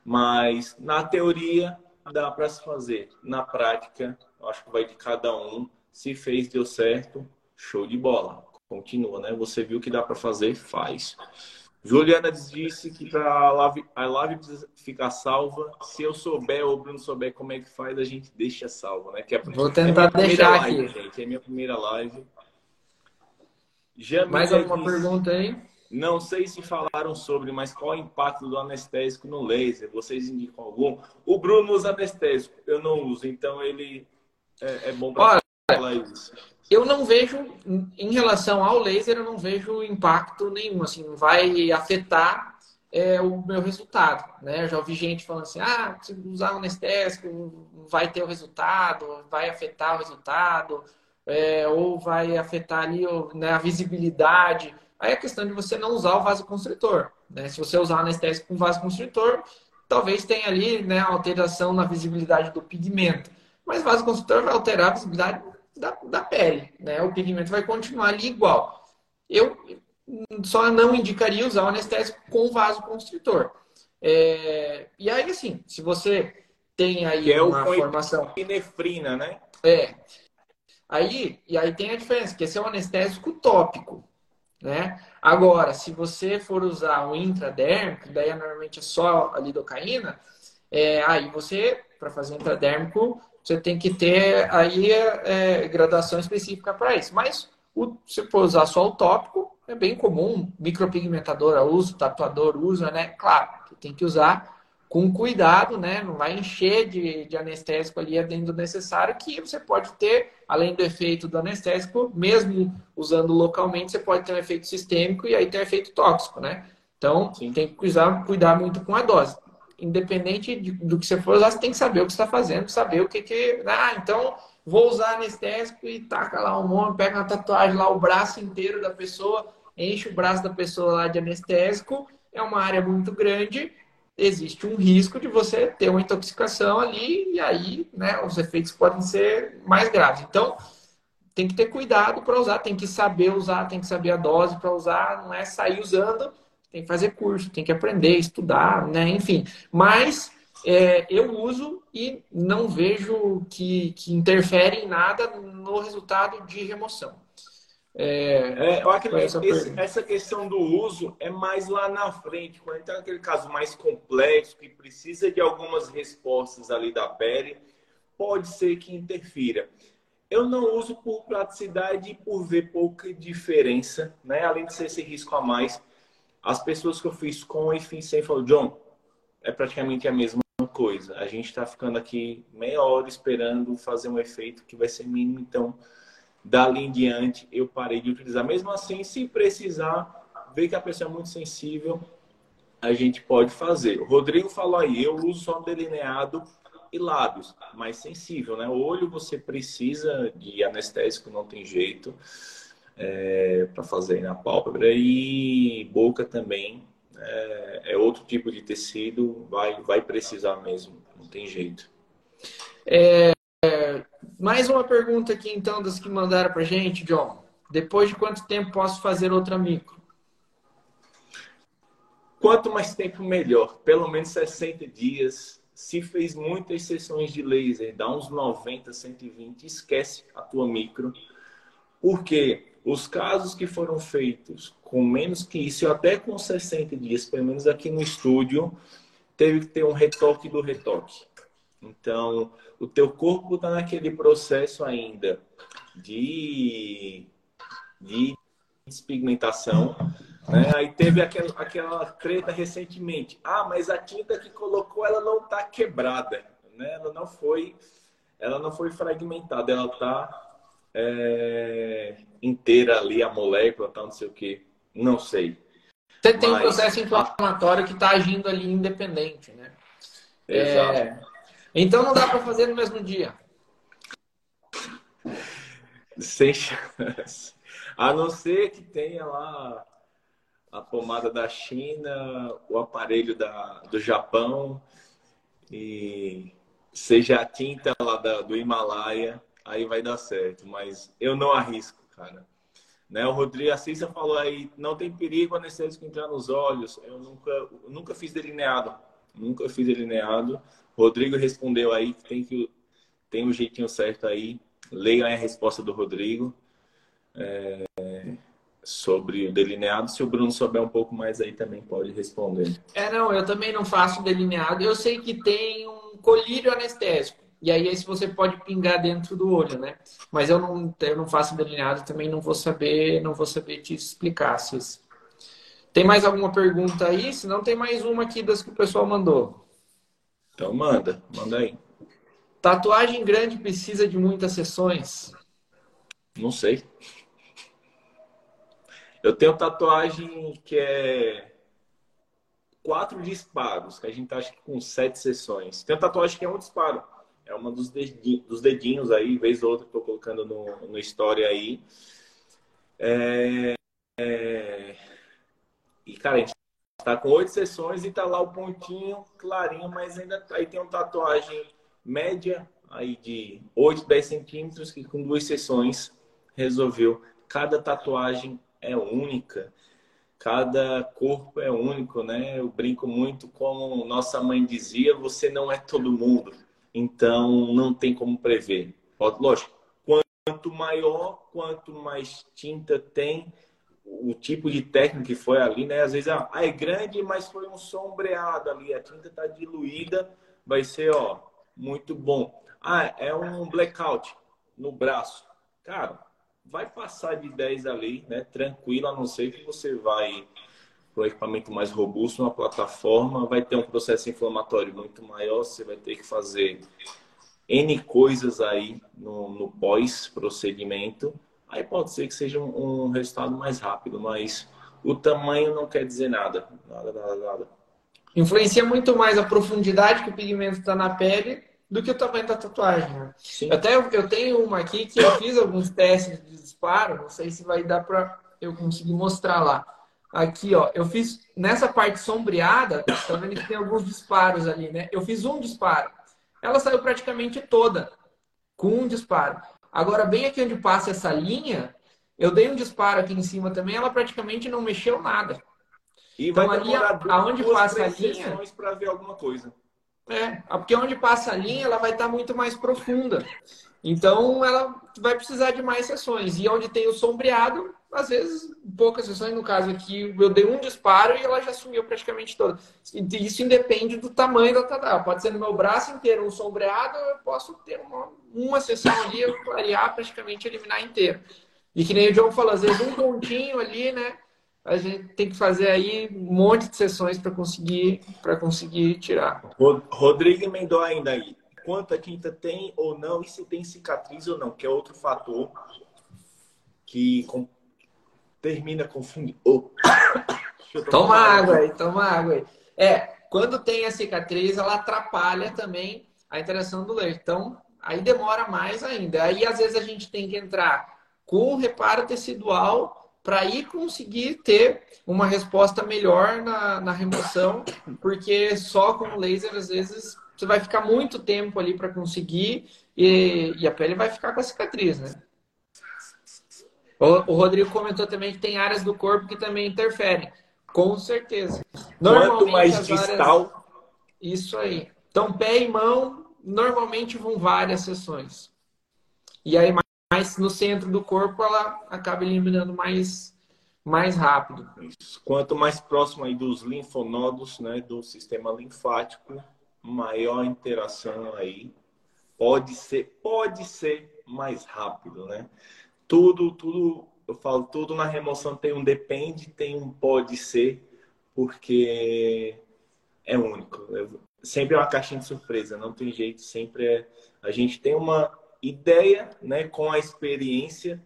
Mas na teoria dá para se fazer. Na prática, acho que vai de cada um. Se fez, deu certo, show de bola. Continua, né? Você viu que dá para fazer, faz. Juliana disse que para a live, a live precisa ficar salva. Se eu souber ou o Bruno souber como é que faz, a gente deixa salva, né? Que é,
Vou tentar é deixar
live,
aqui.
Gente, é minha primeira live.
Mais alguma disse... pergunta aí?
Não sei se falaram sobre, mas qual é o impacto do anestésico no laser? Vocês indicam algum? O Bruno usa anestésico, eu não uso, então ele é, é bom para falar isso.
Eu não vejo, em relação ao laser, eu não vejo impacto nenhum, assim, não vai afetar é, o meu resultado, né? Eu já ouvi gente falando assim, ah, se usar anestésico vai ter o resultado, vai afetar o resultado, é, ou vai afetar ali né, a visibilidade. Aí é questão de você não usar o vasoconstritor. Né? Se você usar anestésico com vasoconstritor, talvez tenha ali né, alteração na visibilidade do pigmento. Mas vasoconstritor vai alterar a visibilidade da, da pele. Né? O pigmento vai continuar ali igual. Eu, só não indicaria usar o anestésico com vasoconstritor. É, e aí, assim, se você tem aí
que é
uma
o
formação.
Epinefrina, né?
É. Aí, e aí tem a diferença, que esse é um anestésico tópico. Né? Agora, se você for usar o intradérmico, daí normalmente é só a lidocaína, é, aí você, para fazer intradérmico, você tem que ter aí é, graduação específica para isso. Mas o, se for usar só o tópico, é bem comum, micropigmentadora usa, tatuador usa, né? Claro, tem que usar com cuidado, né? Não vai encher de, de anestésico ali dentro do necessário, que você pode ter, além do efeito do anestésico, mesmo usando localmente, você pode ter um efeito sistêmico e aí tem um efeito tóxico, né? Então, Sim. tem que cuidar, cuidar muito com a dose. Independente de, do que você for usar, você tem que saber o que está fazendo, saber o que que... Ah, então, vou usar anestésico e taca lá um monte, pega uma tatuagem lá, o braço inteiro da pessoa, enche o braço da pessoa lá de anestésico, é uma área muito grande, existe um risco de você ter uma intoxicação ali e aí né, os efeitos podem ser mais graves. Então, tem que ter cuidado para usar, tem que saber usar, tem que saber a dose para usar, não é sair usando, tem que fazer curso, tem que aprender, estudar, né? enfim. Mas é, eu uso e não vejo que, que interfere em nada no resultado de remoção.
É, é, eu acredito que esse, essa questão do uso é mais lá na frente, quando está naquele caso mais complexo, que precisa de algumas respostas ali da pele, pode ser que interfira. Eu não uso por praticidade e por ver pouca diferença, né? Além de ser esse risco a mais, as pessoas que eu fiz com e fiz sem falam, John, é praticamente a mesma coisa. A gente está ficando aqui meia hora esperando fazer um efeito que vai ser mínimo, então Dali em diante, eu parei de utilizar. Mesmo assim, se precisar, ver que a pessoa é muito sensível, a gente pode fazer. O Rodrigo falou aí, eu uso só delineado e lábios, mais sensível, né? O olho você precisa de anestésico, não tem jeito é, para fazer na pálpebra e boca também é, é, outro tipo de tecido, vai vai precisar mesmo, não tem jeito.
É, mais uma pergunta aqui, então, das que mandaram para gente, John. Depois de quanto tempo posso fazer outra micro?
Quanto mais tempo, melhor. Pelo menos 60 dias. Se fez muitas sessões de laser, dá uns 90, 120, esquece a tua micro. Porque os casos que foram feitos com menos que isso, até com 60 dias, pelo menos aqui no estúdio, teve que ter um retoque do retoque. Então, o teu corpo está naquele processo ainda de, de despigmentação. Né? Aí teve aquela, aquela treta recentemente. Ah, mas a tinta que colocou, ela não está quebrada. Né? Ela não foi ela não foi fragmentada, ela está é, inteira ali, a molécula, tá, não sei o que. Não sei.
Você tem mas, um processo inflamatório que está agindo ali independente, né?
Exato. É,
então não dá para fazer no mesmo dia.
Sem chance. A não ser que tenha lá a pomada da China, o aparelho da, do Japão e seja a tinta lá da, do Himalaia, aí vai dar certo. Mas eu não arrisco, cara. Né? O Rodrigo Assista falou aí, não tem perigo anestésico entrar nos olhos. Eu nunca, nunca fiz delineado. Nunca fiz delineado. Rodrigo respondeu aí que tem que tem um jeitinho certo aí. Leiam a resposta do Rodrigo é, sobre o delineado. Se o Bruno souber um pouco mais aí, também pode responder.
É, não, eu também não faço delineado. Eu sei que tem um colírio anestésico. E aí esse você pode pingar dentro do olho, né? Mas eu não, eu não faço delineado, também não vou saber, não vou saber te explicar. Se... Tem mais alguma pergunta aí? Se não, tem mais uma aqui das que o pessoal mandou.
Então manda, manda aí.
Tatuagem grande precisa de muitas sessões?
Não sei. Eu tenho tatuagem que é quatro disparos, que a gente acha que com sete sessões. Tem tatuagem que é um disparo. É uma dos dedinhos, dos dedinhos aí, vez ou outra, que tô colocando no, no story aí. É, é... E, cara, a gente Tá com oito sessões e tá lá o pontinho clarinho, mas ainda tá, aí tem uma tatuagem média aí de 8, 10 centímetros que com duas sessões resolveu. Cada tatuagem é única. cada corpo é único, né? Eu brinco muito como nossa mãe dizia, você não é todo mundo. Então, não tem como prever. Lógico, quanto maior, quanto mais tinta tem, o tipo de técnica que foi ali, né? Às vezes, ah, é grande, mas foi um sombreado ali, a tinta está diluída, vai ser, ó, muito bom. Ah, é um blackout no braço. Cara, vai passar de 10 ali, né? Tranquilo, a não ser que você vai para o equipamento mais robusto, uma plataforma, vai ter um processo inflamatório muito maior, você vai ter que fazer N coisas aí no, no pós-procedimento. Aí pode ser que seja um, um, resultado mais rápido, mas o tamanho não quer dizer nada. Nada, nada, nada.
Influencia muito mais a profundidade que o pigmento está na pele do que o tamanho da tatuagem. Né? Até eu, eu tenho uma aqui que eu fiz alguns testes de disparo, não sei se vai dar para eu conseguir mostrar lá. Aqui, ó, eu fiz nessa parte sombreada, tá vendo que tem alguns disparos ali, né? Eu fiz um disparo. Ela saiu praticamente toda com um disparo. Agora, bem aqui onde passa essa linha, eu dei um disparo aqui em cima também, ela praticamente não mexeu nada.
E então, ali, aonde passa a linha. para ver alguma coisa.
É, porque onde passa a linha, ela vai estar muito mais profunda. Então, ela vai precisar de mais sessões. E onde tem o sombreado, às vezes, poucas sessões. No caso aqui, eu dei um disparo e ela já sumiu praticamente toda. Isso independe do tamanho da tadal. Pode ser no meu braço inteiro um sombreado, eu posso ter uma, uma sessão ali, eu clarear, praticamente eliminar inteiro. E que nem o John falou, às vezes um pontinho ali, né? a gente tem que fazer aí um monte de sessões para conseguir para conseguir tirar.
Rodrigo emendou ainda aí. Quanta tinta tem ou não e se tem cicatriz ou não, que é outro fator que com... termina confundindo. Oh.
Toma água aí, toma água aí. É, quando tem a cicatriz, ela atrapalha também a interação do leite. Então, aí demora mais ainda. Aí, às vezes, a gente tem que entrar com reparo tecidual para aí conseguir ter uma resposta melhor na, na remoção, porque só com o laser, às vezes, você vai ficar muito tempo ali para conseguir e, e, a pele vai ficar com a cicatriz, né? O, o, Rodrigo comentou também que tem áreas do corpo que também interferem. Com certeza.
Quanto mais distal. Áreas...
Isso aí. Então, pé e mão, normalmente vão várias sessões. E aí, mas no centro do corpo ela acaba eliminando mais, mais rápido.
Quanto mais próximo aí dos linfonodos, né, do sistema linfático, maior interação aí. Pode ser, pode ser mais rápido, né? Tudo, tudo, eu falo, tudo na remoção tem um depende, tem um pode ser, porque é único. Sempre é uma caixinha de surpresa, não tem jeito, sempre é. A gente tem uma ideia, né, com a experiência,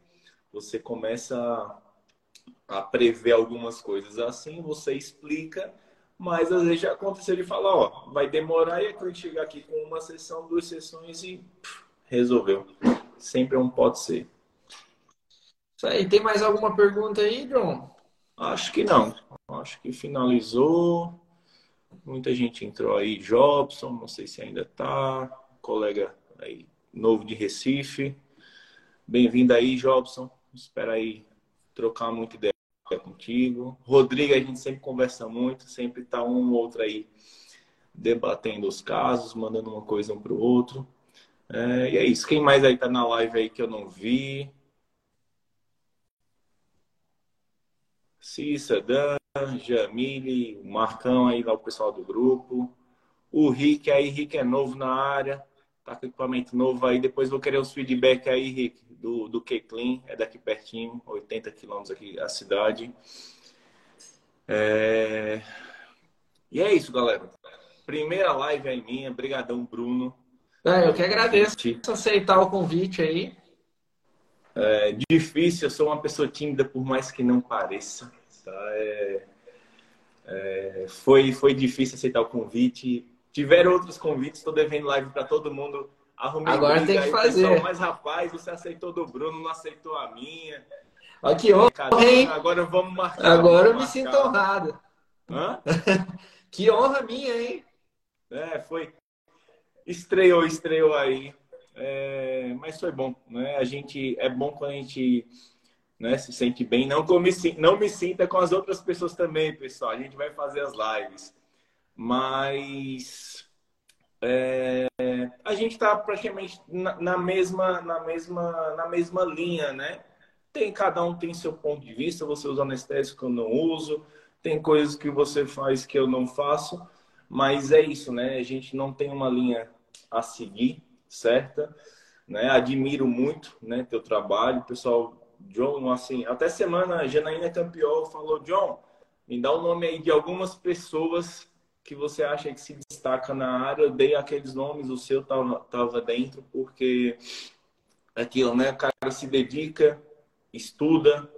você começa a, prever algumas coisas assim, você explica, mas às vezes já aconteceu de falar, ó, vai demorar e a gente chegar aqui com uma sessão, duas sessões e pff, resolveu. Sempre é um pode ser.
Isso aí, tem mais alguma pergunta aí, John?
Acho que não. Acho que finalizou. Muita gente entrou aí, Jobson, não sei se ainda tá, colega aí novo de Recife. Bem-vindo aí, Jobson. Espero aí trocar muita ideia contigo. Rodrigo, a gente sempre conversa muito, sempre tá um ou outro aí debatendo os casos, mandando uma coisa um para o outro. É, e é isso. Quem mais aí tá na live aí que eu não vi? Cissa, Dan, Jamile, o Marcão aí lá, o pessoal do grupo. O Rick aí, Rick é novo na área tá com equipamento novo aí. Depois vou querer os feedback aí, Rick, do, do K-Clean, é daqui pertinho, 80 quilômetros aqui a cidade. É... E é isso, galera. Primeira live aí minha. Brigadão, Bruno.
É, eu que agradeço por aceitar o convite aí.
É difícil, eu sou uma pessoa tímida, por mais que não pareça. Tá? É, é, foi, foi difícil aceitar o convite Tiveram outros convites, estou devendo live para todo mundo.
Arrumei Agora tem que fazer. Pessoal,
mas, rapaz, você aceitou do Bruno, não aceitou a minha.
Aqui, honra, hein?
Agora vamos marcar.
Agora
vamos
eu me marcar. sinto honrado.
Hã?
que honra minha, hein?
É, foi. Estreou, estreou aí. É... Mas foi bom, né? A gente... É bom quando a gente né? Se sente bem. Não, me, não me sinta com as outras pessoas também, pessoal. A gente vai fazer as lives. Mas é, a gente está praticamente na, na, mesma, na, mesma, na mesma linha, né? Tem, cada um tem seu ponto de vista. Você usa anestésico, eu não uso. Tem coisas que você faz que eu não faço. Mas é isso, né? A gente não tem uma linha a seguir, certa? Né? Admiro muito, né, teu trabalho, pessoal. John, assim, até semana a Janaína Campiol falou, John, me dá o nome aí de algumas pessoas que você acha que se destaca na área. Eu dei aqueles nomes, o seu tava, tava dentro, porque aquilo, né? O cara se dedica, estuda,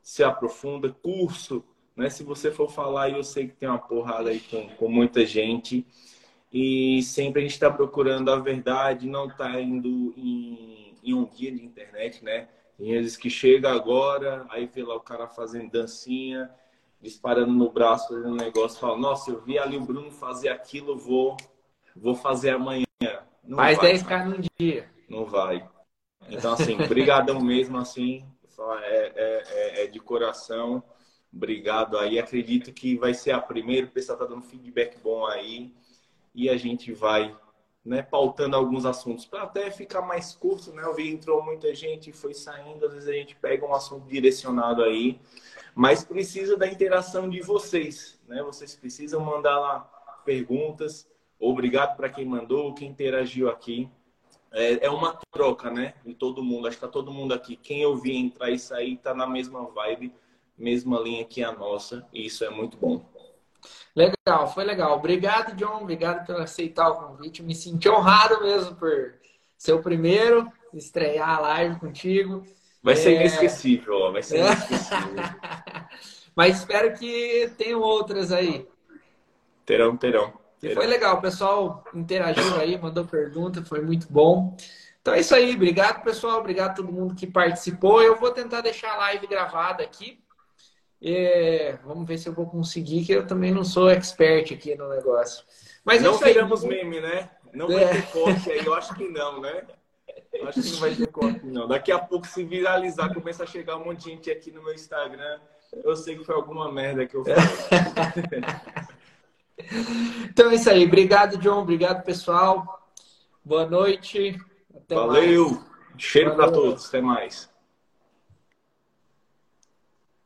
se aprofunda, curso, né? Se você for falar, eu sei que tem uma porrada aí com, com muita gente e sempre a gente está procurando a verdade, não está indo em, em, um guia de internet, né? Tem vezes que chega agora, aí vê lá o cara fazendo dancinha, disparando no braço, fazendo um negócio, fala, nossa, eu vi ali o Bruno fazer aquilo, vou, vou fazer amanhã.
Não Mais vai, 10k num dia.
Não vai. Então, assim, brigadão mesmo, assim, é, é, é, é de coração. Obrigado aí. Acredito que vai ser a primeira. O pessoal tá dando feedback bom aí e a gente vai né, pautando alguns assuntos para até ficar mais curto, né? Eu vi entrou muita gente, foi saindo, às vezes a gente pega um assunto direcionado aí, mas precisa da interação de vocês, né? Vocês precisam mandar lá perguntas. Obrigado para quem mandou, quem interagiu aqui. É, é, uma troca, né? De todo mundo. Acho que tá todo mundo aqui. Quem eu vi entrar e sair tá na mesma vibe, mesma linha que a nossa, e isso é muito bom.
Legal, foi legal. Obrigado, John. Obrigado por aceitar o convite. Me senti honrado mesmo por ser o primeiro, estrear a live contigo.
Vai ser é... inesquecível, ó. vai ser é. inesquecível.
Mas espero que tenham outras aí.
Terão, terão. terão.
foi legal, o pessoal interagiu aí, mandou pergunta, foi muito bom. Então é isso aí, obrigado pessoal, obrigado a todo mundo que participou. Eu vou tentar deixar a live gravada aqui é, vamos ver se eu vou conseguir, que eu também não sou expert aqui no negócio.
Mas não teremos meme, né? Não vai é. ter corte aí, eu acho que não, né? Acho que não vai ter corte, não. Daqui a pouco, se viralizar, começa a chegar um monte de gente aqui no meu Instagram. Eu sei que foi alguma merda que eu fiz.
então é isso aí. Obrigado, John. Obrigado, pessoal. Boa noite.
Até Valeu. Mais. Cheiro para todos. Até mais.